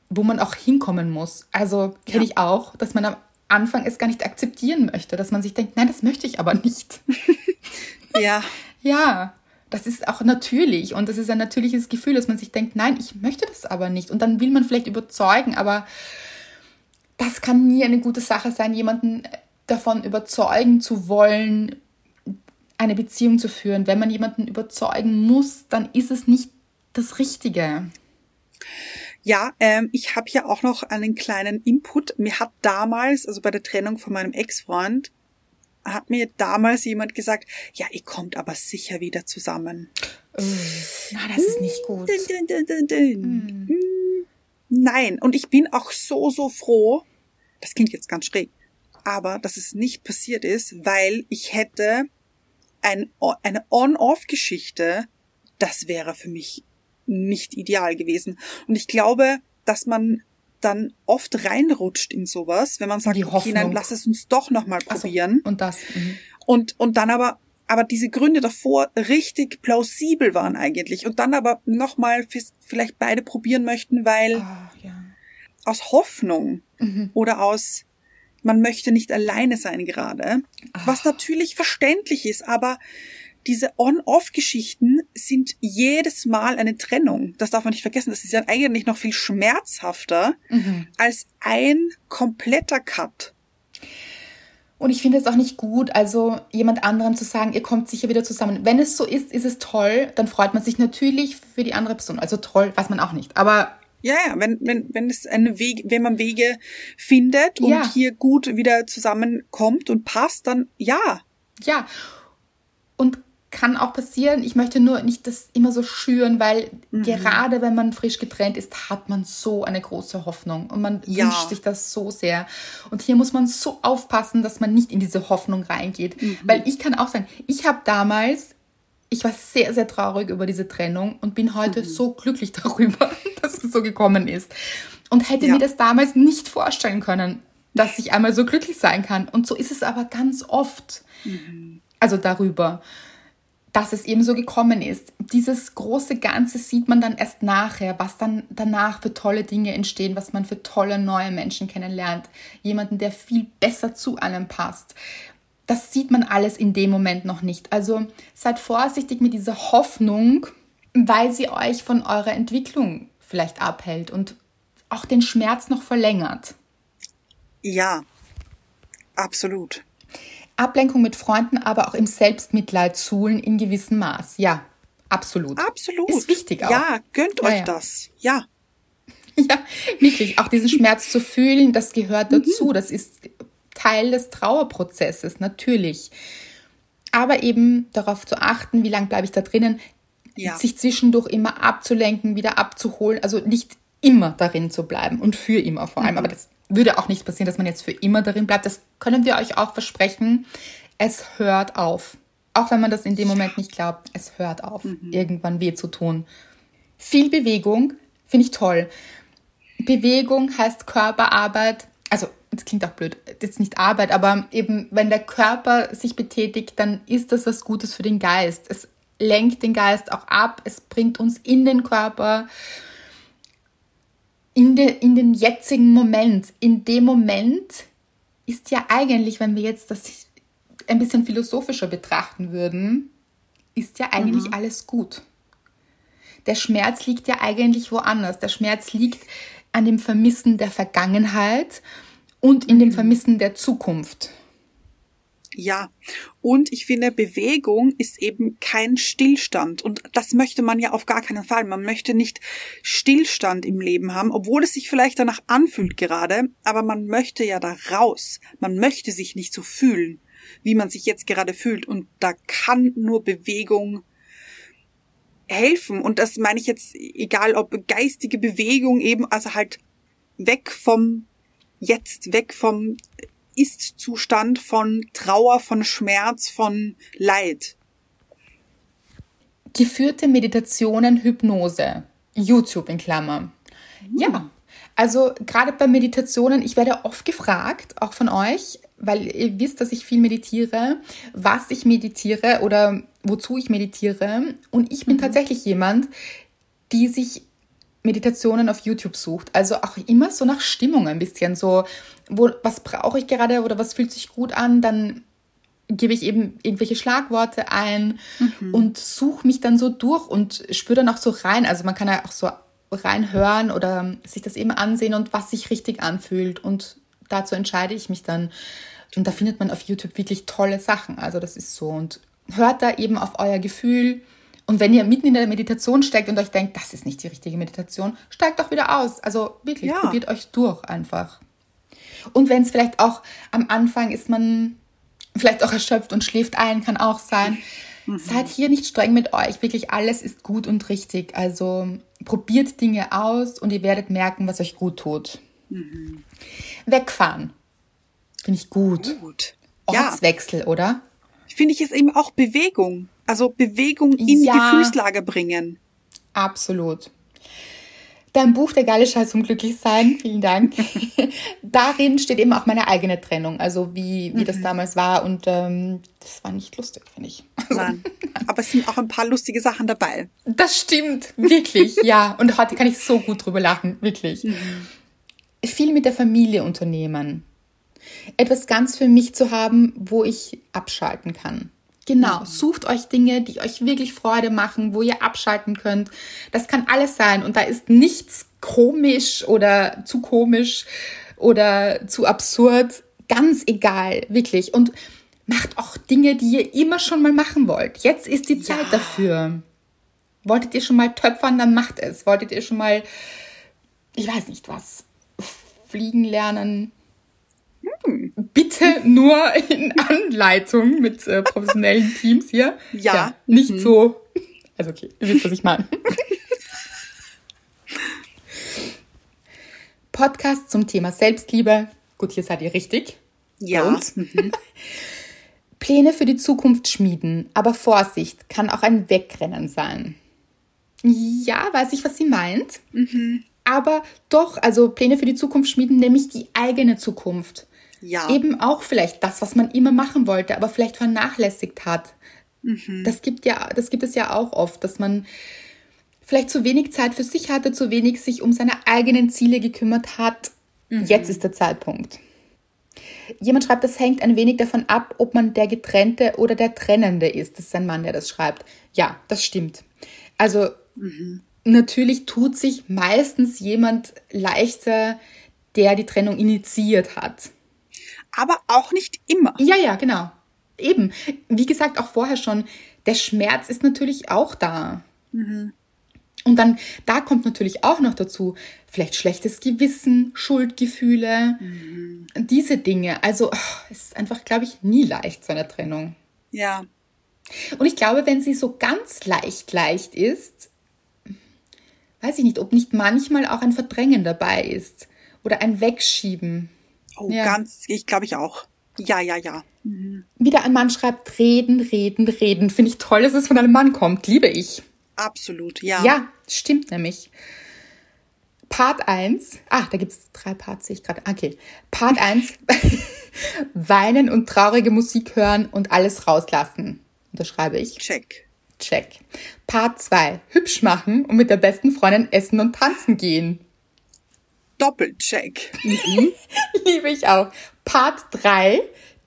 wo man auch hinkommen muss. Also kenne Ja. ich auch, dass man am Anfang es gar nicht akzeptieren möchte, dass man sich denkt, nein, das möchte ich aber nicht. ja, Ja, das ist auch natürlich und das ist ein natürliches Gefühl, dass man sich denkt, nein, ich möchte das aber nicht. Und dann will man vielleicht überzeugen, aber das kann nie eine gute Sache sein, jemanden davon überzeugen zu wollen, eine Beziehung zu führen. Wenn man jemanden überzeugen muss, dann ist es nicht das Richtige. Ja, ähm, ich habe hier auch noch einen kleinen Input. Mir hat damals, also bei der Trennung von meinem Ex-Freund, hat mir damals jemand gesagt, ja, ihr kommt aber sicher wieder zusammen. Na, das ist nicht gut. Dun. Hm, Nein, und ich bin auch so, so froh, das klingt jetzt ganz schräg, aber dass es nicht passiert ist, weil ich hätte ein, eine On-Off-Geschichte, das wäre für mich nicht ideal gewesen. Und ich glaube, dass man dann oft reinrutscht in sowas, wenn man sagt, okay, nein, lass es uns doch nochmal Ach so, probieren. Und das. Mhm. Und, und dann aber, aber diese Gründe davor richtig plausibel waren eigentlich. Und dann aber nochmal vielleicht beide probieren möchten, weil Ah, ja. aus Hoffnung Mhm. oder aus, man möchte nicht alleine sein gerade. Ah. Was natürlich verständlich ist, aber diese On-Off-Geschichten sind jedes Mal eine Trennung. Das darf man nicht vergessen. Das ist ja eigentlich noch viel schmerzhafter Mhm. als ein kompletter Cut. Und ich finde es auch nicht gut, also jemand anderem zu sagen, ihr kommt sicher wieder zusammen. Wenn es so ist, ist es toll, dann freut man sich natürlich für die andere Person. Also toll, weiß man auch nicht. Aber Ja, ja, wenn, wenn, wenn es eine Weg, wenn man Wege findet und Ja. hier gut wieder zusammenkommt und passt, dann ja. ja, und kann auch passieren. Ich möchte nur nicht das immer so schüren, weil gerade wenn man frisch getrennt ist, hat man so eine große Hoffnung und man Ja. wünscht sich das so sehr. Und hier muss man so aufpassen, dass man nicht in diese Hoffnung reingeht. Weil ich kann auch sagen, ich habe damals, ich war sehr, sehr traurig über diese Trennung und bin heute so glücklich darüber, dass es so gekommen ist. Und hätte Ja. mir das damals nicht vorstellen können, dass ich einmal so glücklich sein kann. Und so ist es aber ganz oft. Also darüber dass es eben so gekommen ist. Dieses große Ganze sieht man dann erst nachher, was dann danach für tolle Dinge entstehen, was man für tolle neue Menschen kennenlernt. Jemanden, der viel besser zu einem passt. Das sieht man alles in dem Moment noch nicht. Also seid vorsichtig mit dieser Hoffnung, weil sie euch von eurer Entwicklung vielleicht abhält und auch den Schmerz noch verlängert. Ja, absolut. Ablenkung mit Freunden, aber auch im Selbstmitleid suhlen in gewissem Maß. Ja, absolut. Absolut. Ist wichtig auch. Ja, gönnt Ja, euch ja. das. Ja. Ja, wirklich. Auch diesen Schmerz zu fühlen, das gehört dazu. Das ist Teil des Trauerprozesses, natürlich. Aber eben darauf zu achten, wie lange bleibe ich da drinnen, Ja. sich zwischendurch immer abzulenken, wieder abzuholen. Also nicht immer darin zu bleiben und für immer vor allem. Aber das würde auch nicht passieren, dass man jetzt für immer darin bleibt. Das können wir euch auch versprechen. Es hört auf. Auch wenn man das in dem Moment nicht glaubt, es hört auf, mhm. irgendwann weh zu tun. Viel Bewegung finde ich toll. Bewegung heißt Körperarbeit. Also, das klingt auch blöd, das ist nicht Arbeit, aber eben, wenn der Körper sich betätigt, dann ist das was Gutes für den Geist. Es lenkt den Geist auch ab, es bringt uns in den Körper, in, de, in den jetzigen Moment. In dem Moment ist ja eigentlich, wenn wir jetzt das ein bisschen philosophischer betrachten würden, ist ja eigentlich mhm. alles gut. Der Schmerz liegt ja eigentlich woanders. Der Schmerz liegt an dem Vermissen der Vergangenheit und in dem mhm. Vermissen der Zukunft. Ja, und ich finde, Bewegung ist eben kein Stillstand. Und das möchte man ja auf gar keinen Fall. Man möchte nicht Stillstand im Leben haben, obwohl es sich vielleicht danach anfühlt gerade, aber man möchte ja da raus. Man möchte sich nicht so fühlen, wie man sich jetzt gerade fühlt. Und da kann nur Bewegung helfen. Und das meine ich jetzt, egal ob geistige Bewegung eben, also halt weg vom Jetzt, weg vom ist-Zustand von Trauer, von Schmerz, von Leid. Geführte Meditationen, Hypnose. YouTube in Klammer. Mhm. Ja, also gerade bei Meditationen, ich werde oft gefragt, auch von euch, weil ihr wisst, dass ich viel meditiere, was ich meditiere oder wozu ich meditiere. Und ich bin mhm. tatsächlich jemand, die sich Meditationen auf YouTube sucht. Also auch immer so nach Stimmung ein bisschen. So, wo, was brauche ich gerade oder was fühlt sich gut an? Dann gebe ich eben irgendwelche Schlagworte ein mhm. und suche mich dann so durch und spüre dann auch so rein. Also man kann ja auch so reinhören oder sich das eben ansehen und was sich richtig anfühlt. Und dazu entscheide ich mich dann. Und da findet man auf YouTube wirklich tolle Sachen. Also das ist so. Und hört da eben auf euer Gefühl und wenn ihr mitten in der Meditation steckt und euch denkt, das ist nicht die richtige Meditation, steigt doch wieder aus. Also wirklich, ja. probiert euch durch einfach. Und wenn es vielleicht auch am Anfang ist, man vielleicht auch erschöpft und schläft ein, kann auch sein. Mhm. Seid hier nicht streng mit euch. Wirklich alles ist gut und richtig. Also probiert Dinge aus und ihr werdet merken, was euch gut tut. Mhm. Wegfahren. Finde ich gut. gut. Ortswechsel, ja. oder? Finde ich es eben auch Bewegung. Also Bewegung in ja, die Gefühlslage bringen. Absolut. Dein Buch Der geile Scheiß zum Glücklichsein, vielen Dank. Darin steht eben auch meine eigene Trennung, also wie, wie mhm. das damals war und ähm, das war nicht lustig, finde ich. Also, Nein, aber es sind auch ein paar lustige Sachen dabei. Das stimmt, wirklich, ja. Und heute kann ich so gut drüber lachen, wirklich. Mhm. Viel mit der Familie unternehmen. Etwas ganz für mich zu haben, wo ich abschalten kann. Genau, sucht euch Dinge, die euch wirklich Freude machen, wo ihr abschalten könnt. Das kann alles sein und da ist nichts komisch oder zu komisch oder zu absurd. Ganz egal, wirklich. Und macht auch Dinge, die ihr immer schon mal machen wollt. Jetzt ist die Zeit ja. dafür. Wolltet ihr schon mal töpfern, dann macht es. Wolltet ihr schon mal, ich weiß nicht was, fliegen lernen, Bitte nur in Anleitung mit äh, professionellen Teams hier. Ja. ja nicht mhm. so. Also okay, ihr wisst, was ich meine. Podcast zum Thema Selbstliebe. Gut, hier seid ihr richtig. Ja. Mhm. Pläne für die Zukunft schmieden, aber Vorsicht, kann auch ein Wegrennen sein. Ja, weiß ich, was sie meint. Mhm. Aber doch, also Pläne für die Zukunft schmieden, nämlich die eigene Zukunft. Ja. Eben auch vielleicht das, was man immer machen wollte, aber vielleicht vernachlässigt hat. Mhm. Das gibt ja, das gibt es ja auch oft, dass man vielleicht zu wenig Zeit für sich hatte, zu wenig sich um seine eigenen Ziele gekümmert hat. Mhm. Jetzt ist der Zeitpunkt. Jemand schreibt, das hängt ein wenig davon ab, ob man der Getrennte oder der Trennende ist. Das ist ein Mann, der das schreibt. Ja, das stimmt. Also mhm. natürlich tut sich meistens jemand leichter, der die Trennung initiiert hat aber auch nicht immer. Ja, ja, genau. Eben. Wie gesagt, auch vorher schon, der Schmerz ist natürlich auch da. Mhm. Und dann, da kommt natürlich auch noch dazu, vielleicht schlechtes Gewissen, Schuldgefühle, mhm. diese Dinge. Also, oh, es ist einfach, glaube ich, nie leicht, so eine Trennung. Ja. Und ich glaube, wenn sie so ganz leicht, leicht ist, weiß ich nicht, ob nicht manchmal auch ein Verdrängen dabei ist oder ein Wegschieben. Oh, ja. ganz, ich glaube ich auch. Ja, ja, ja. Wieder ein Mann schreibt, reden, reden, reden. Finde ich toll, dass es von einem Mann kommt. Liebe ich. Absolut, ja. Ja, stimmt nämlich. Part 1, ah, da gibt's drei Parts, sehe ich gerade. Okay. Part 1, weinen und traurige Musik hören und alles rauslassen. Unterschreibe ich. Check. Check. Part 2, hübsch machen und mit der besten Freundin essen und tanzen gehen. Doppelcheck. Liebe ich auch. Part 3,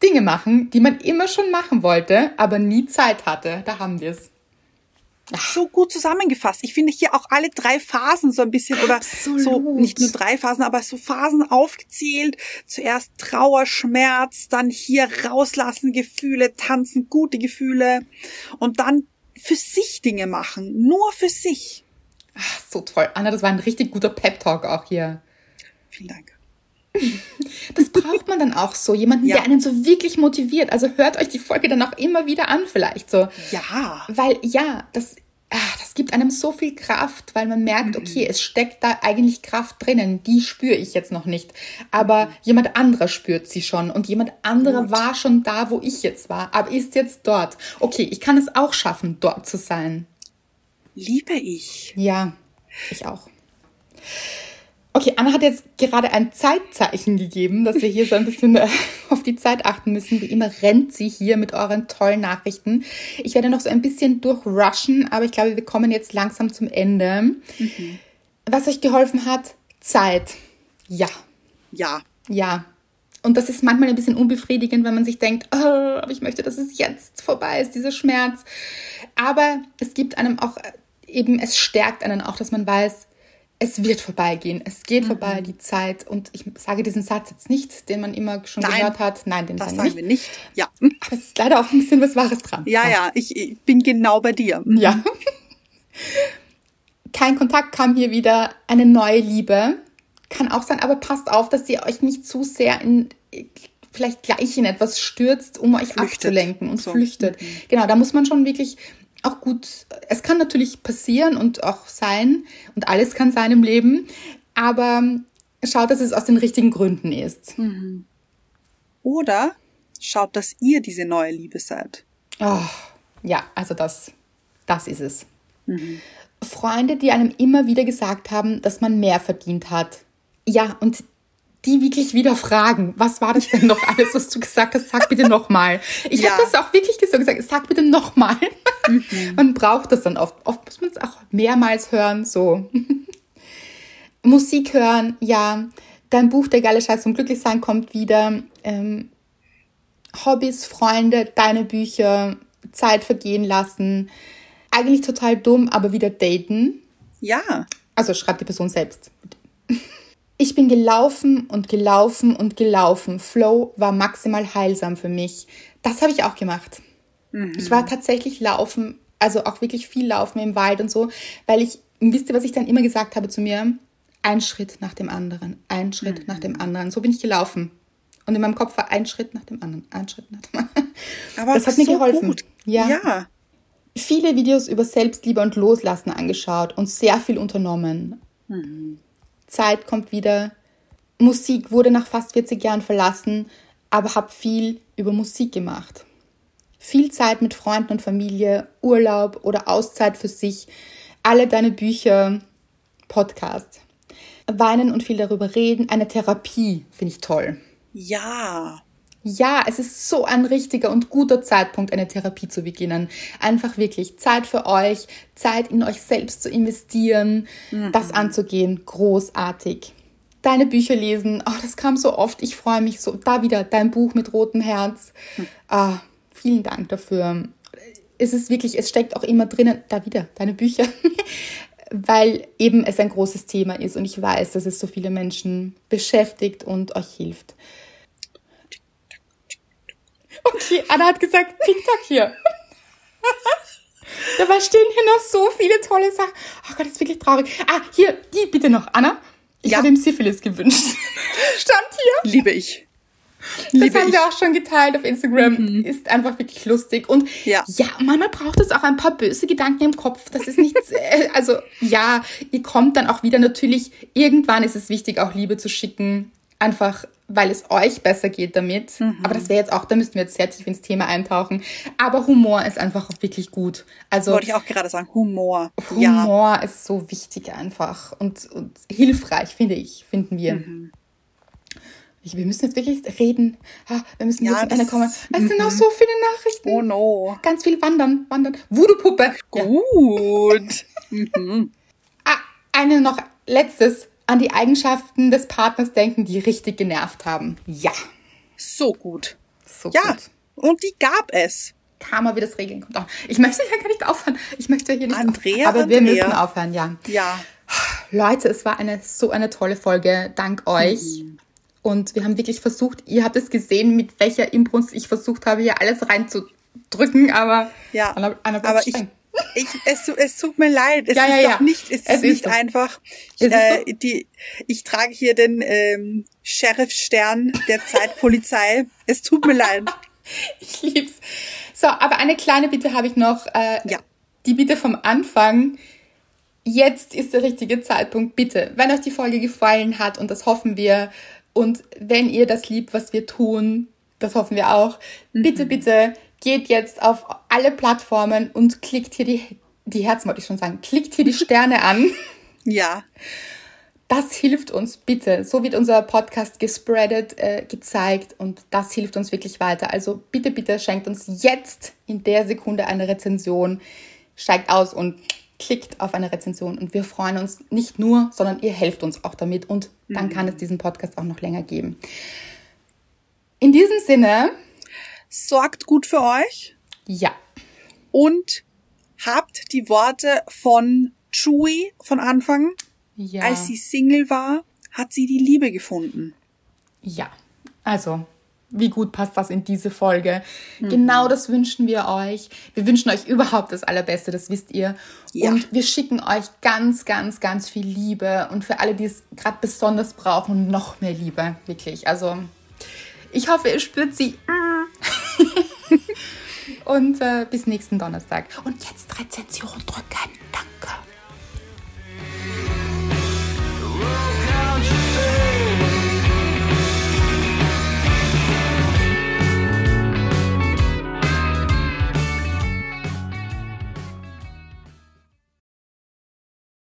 Dinge machen, die man immer schon machen wollte, aber nie Zeit hatte. Da haben wir's. So gut zusammengefasst. Ich finde hier auch alle drei Phasen so ein bisschen oder Absolut. so nicht nur drei Phasen, aber so Phasen aufgezählt. Zuerst Trauer, Schmerz, dann hier rauslassen Gefühle, tanzen, gute Gefühle und dann für sich Dinge machen. Nur für sich. Ach, so toll. Anna, das war ein richtig guter Pep-Talk auch hier. Vielen Dank. Das braucht man dann auch so. Jemanden, Ja. der einen so wirklich motiviert. Also hört euch die Folge dann auch immer wieder an vielleicht so. Ja. Weil ja, das, ah, das gibt einem so viel Kraft, weil man merkt, okay, es steckt da eigentlich Kraft drinnen. Die spüre ich jetzt noch nicht. Aber jemand anderer spürt sie schon. Und jemand anderer Gut. war schon da, wo ich jetzt war, aber ist jetzt dort. Okay, ich kann es auch schaffen, dort zu sein. Liebe ich. Ja, ich auch. Okay, Anna hat jetzt gerade ein Zeitzeichen gegeben, dass wir hier so ein bisschen äh, auf die Zeit achten müssen. Wie immer rennt sie hier mit euren tollen Nachrichten. Ich werde noch so ein bisschen durchrushen, aber ich glaube, wir kommen jetzt langsam zum Ende. Was euch geholfen hat? Zeit. Ja, Ja. ja. Und das ist manchmal ein bisschen unbefriedigend, wenn man sich denkt, oh, aber ich möchte, dass es jetzt vorbei ist, dieser Schmerz. Aber es gibt einem auch äh, eben, es stärkt einen auch, dass man weiß, es wird vorbeigehen. Es geht vorbei, die Zeit. Und ich sage diesen Satz jetzt nicht, den man immer schon Nein. gehört hat. Nein, den Das sagen sagen wir nicht. Ja. Aber es ist leider auch ein bisschen was Wahres dran. Ja, ja. Ich, ich bin genau bei dir. Ja. Kein Kontakt kam hier wieder. Eine neue Liebe. Kann auch sein, aber passt auf, dass ihr euch nicht zu sehr in vielleicht gleich in etwas stürzt, um euch Flüchtet. abzulenken und So. flüchtet. Genau, da muss man schon wirklich auch gut, es kann natürlich passieren und auch sein und alles kann sein im Leben, aber schaut, dass es aus den richtigen Gründen ist. Oder schaut, dass ihr diese neue Liebe seid. Oh, ja, also das, das ist es. Freunde, die einem immer wieder gesagt haben, dass man mehr verdient hat. Ja, und die wirklich wieder fragen, was war das denn noch alles, was du gesagt hast? Sag bitte nochmal. Ich Ja. habe das auch wirklich so gesagt, sag bitte nochmal. Man braucht das dann oft. Oft muss man es auch mehrmals hören, so. Musik hören, ja. Dein Buch Der geile Scheiß vom Glücklichsein kommt wieder. Ähm, Hobbys, Freunde, deine Bücher, Zeit vergehen lassen. Eigentlich total dumm, aber wieder daten. Ja. Also schreibt die Person selbst. Ich bin gelaufen und gelaufen und gelaufen. Flow war maximal heilsam für mich. Das habe ich auch gemacht. Ich war tatsächlich laufen, also auch wirklich viel laufen im Wald und so, weil ich, wisst ihr, was ich dann immer gesagt habe zu mir? Ein Schritt nach dem anderen, ein Schritt nach dem anderen. So bin ich gelaufen. Und in meinem Kopf war ein Schritt nach dem anderen, ein Schritt nach dem anderen. Aber das hat mir so geholfen. Gut. Ja. ja. viele Videos über Selbstliebe und Loslassen angeschaut und sehr viel unternommen. Zeit kommt wieder. Musik wurde nach fast 40 Jahren verlassen, aber habe viel über Musik gemacht. Viel Zeit mit Freunden und Familie, Urlaub oder Auszeit für sich, alle deine Bücher, Podcast. Weinen und viel darüber reden, eine Therapie finde ich toll. Ja. Ja, es ist so ein richtiger und guter Zeitpunkt, eine Therapie zu beginnen. Einfach wirklich Zeit für euch, Zeit in euch selbst zu investieren, das anzugehen. Großartig. Deine Bücher lesen, oh, das kam so oft. Ich freue mich so. Da wieder dein Buch mit rotem Herz. Ah, vielen Dank dafür. Es ist wirklich, es steckt auch immer drinnen, da wieder deine Bücher, weil eben es ein großes Thema ist und ich weiß, dass es so viele Menschen beschäftigt und euch hilft. Okay, Anna hat gesagt, TikTok hier. Dabei stehen hier noch so viele tolle Sachen. Oh Gott, das ist wirklich traurig. Ah, hier, die bitte noch, Anna. Ich Ja. habe ihm Syphilis gewünscht. Stand hier. Liebe ich. Das haben ich. wir auch schon geteilt auf Instagram. Ist einfach wirklich lustig. Und Ja. ja, manchmal braucht es auch ein paar böse Gedanken im Kopf. Das ist nicht, äh, also ja, ihr kommt dann auch wieder natürlich, irgendwann ist es wichtig, auch Liebe zu schicken. einfach weil es euch besser geht damit. Mhm. Aber das wäre jetzt auch, da müssten wir jetzt sehr tief ins Thema eintauchen. Aber Humor ist einfach wirklich gut. Also Wollte ich auch gerade sagen, Humor. Humor ist so wichtig einfach und, und hilfreich, finde ich, finden wir. Mhm. Ich, wir müssen jetzt wirklich reden. Ah, wir müssen Ja, jetzt Ende das- kommen. Es sind auch so viele Nachrichten. Oh no. Ganz viel wandern, wandern. Voodoo-Puppe. Gut. mhm. Ah, eine noch letztes. An die Eigenschaften des Partners denken, die richtig genervt haben. Ja. So gut. So Ja. gut. Und die gab es. Karma, wie das Regeln kommt auch. Ich möchte ja gar nicht aufhören. Ich möchte hier nicht Andrea. Aber wir Andrea. müssen aufhören, ja. Ja. Leute, es war eine so eine tolle Folge, dank euch. Und wir haben wirklich versucht, ihr habt es gesehen, mit welcher Imbrunst ich versucht habe, hier alles reinzudrücken, aber Ja. Anna, Anna Aber ich, ich, es, es tut mir leid. Es Ja, ist ja, ja. doch nicht, es, Es ist nicht so. einfach. Ist äh, die, ich trage hier den ähm, Sheriff-Stern der Zeitpolizei. Es tut mir leid. Ich lieb's. So, aber eine kleine Bitte habe ich noch. Äh, Ja. Die Bitte vom Anfang. Jetzt ist der richtige Zeitpunkt. Bitte, wenn euch die Folge gefallen hat, und das hoffen wir, und wenn ihr das liebt, was wir tun, das hoffen wir auch, bitte, bitte geht jetzt auf alle Plattformen und klickt hier die, die Herzen, wollte ich schon sagen, klickt hier die Sterne an. Ja. Das hilft uns bitte. So wird unser Podcast gespreadet, äh, gezeigt und das hilft uns wirklich weiter. Also bitte, bitte schenkt uns jetzt in der Sekunde eine Rezension. Steigt aus und klickt auf eine Rezension und wir freuen uns nicht nur, sondern ihr helft uns auch damit und dann kann es diesen Podcast auch noch länger geben. In diesem Sinne, Sorgt gut für euch ja, und habt die Worte von Chewie von Anfang. ja, Als sie Single war, hat sie die Liebe gefunden. ja. Also, wie gut passt das in diese Folge? Genau das wünschen wir euch. Wir wünschen euch überhaupt das Allerbeste, das wisst ihr. Ja. Und wir schicken euch ganz, ganz, ganz viel Liebe. Und für alle, die es gerade besonders brauchen, noch mehr Liebe. Wirklich. Also, ich hoffe, ihr spürt sie. Und äh, bis nächsten Donnerstag. Und jetzt Rezension drücken.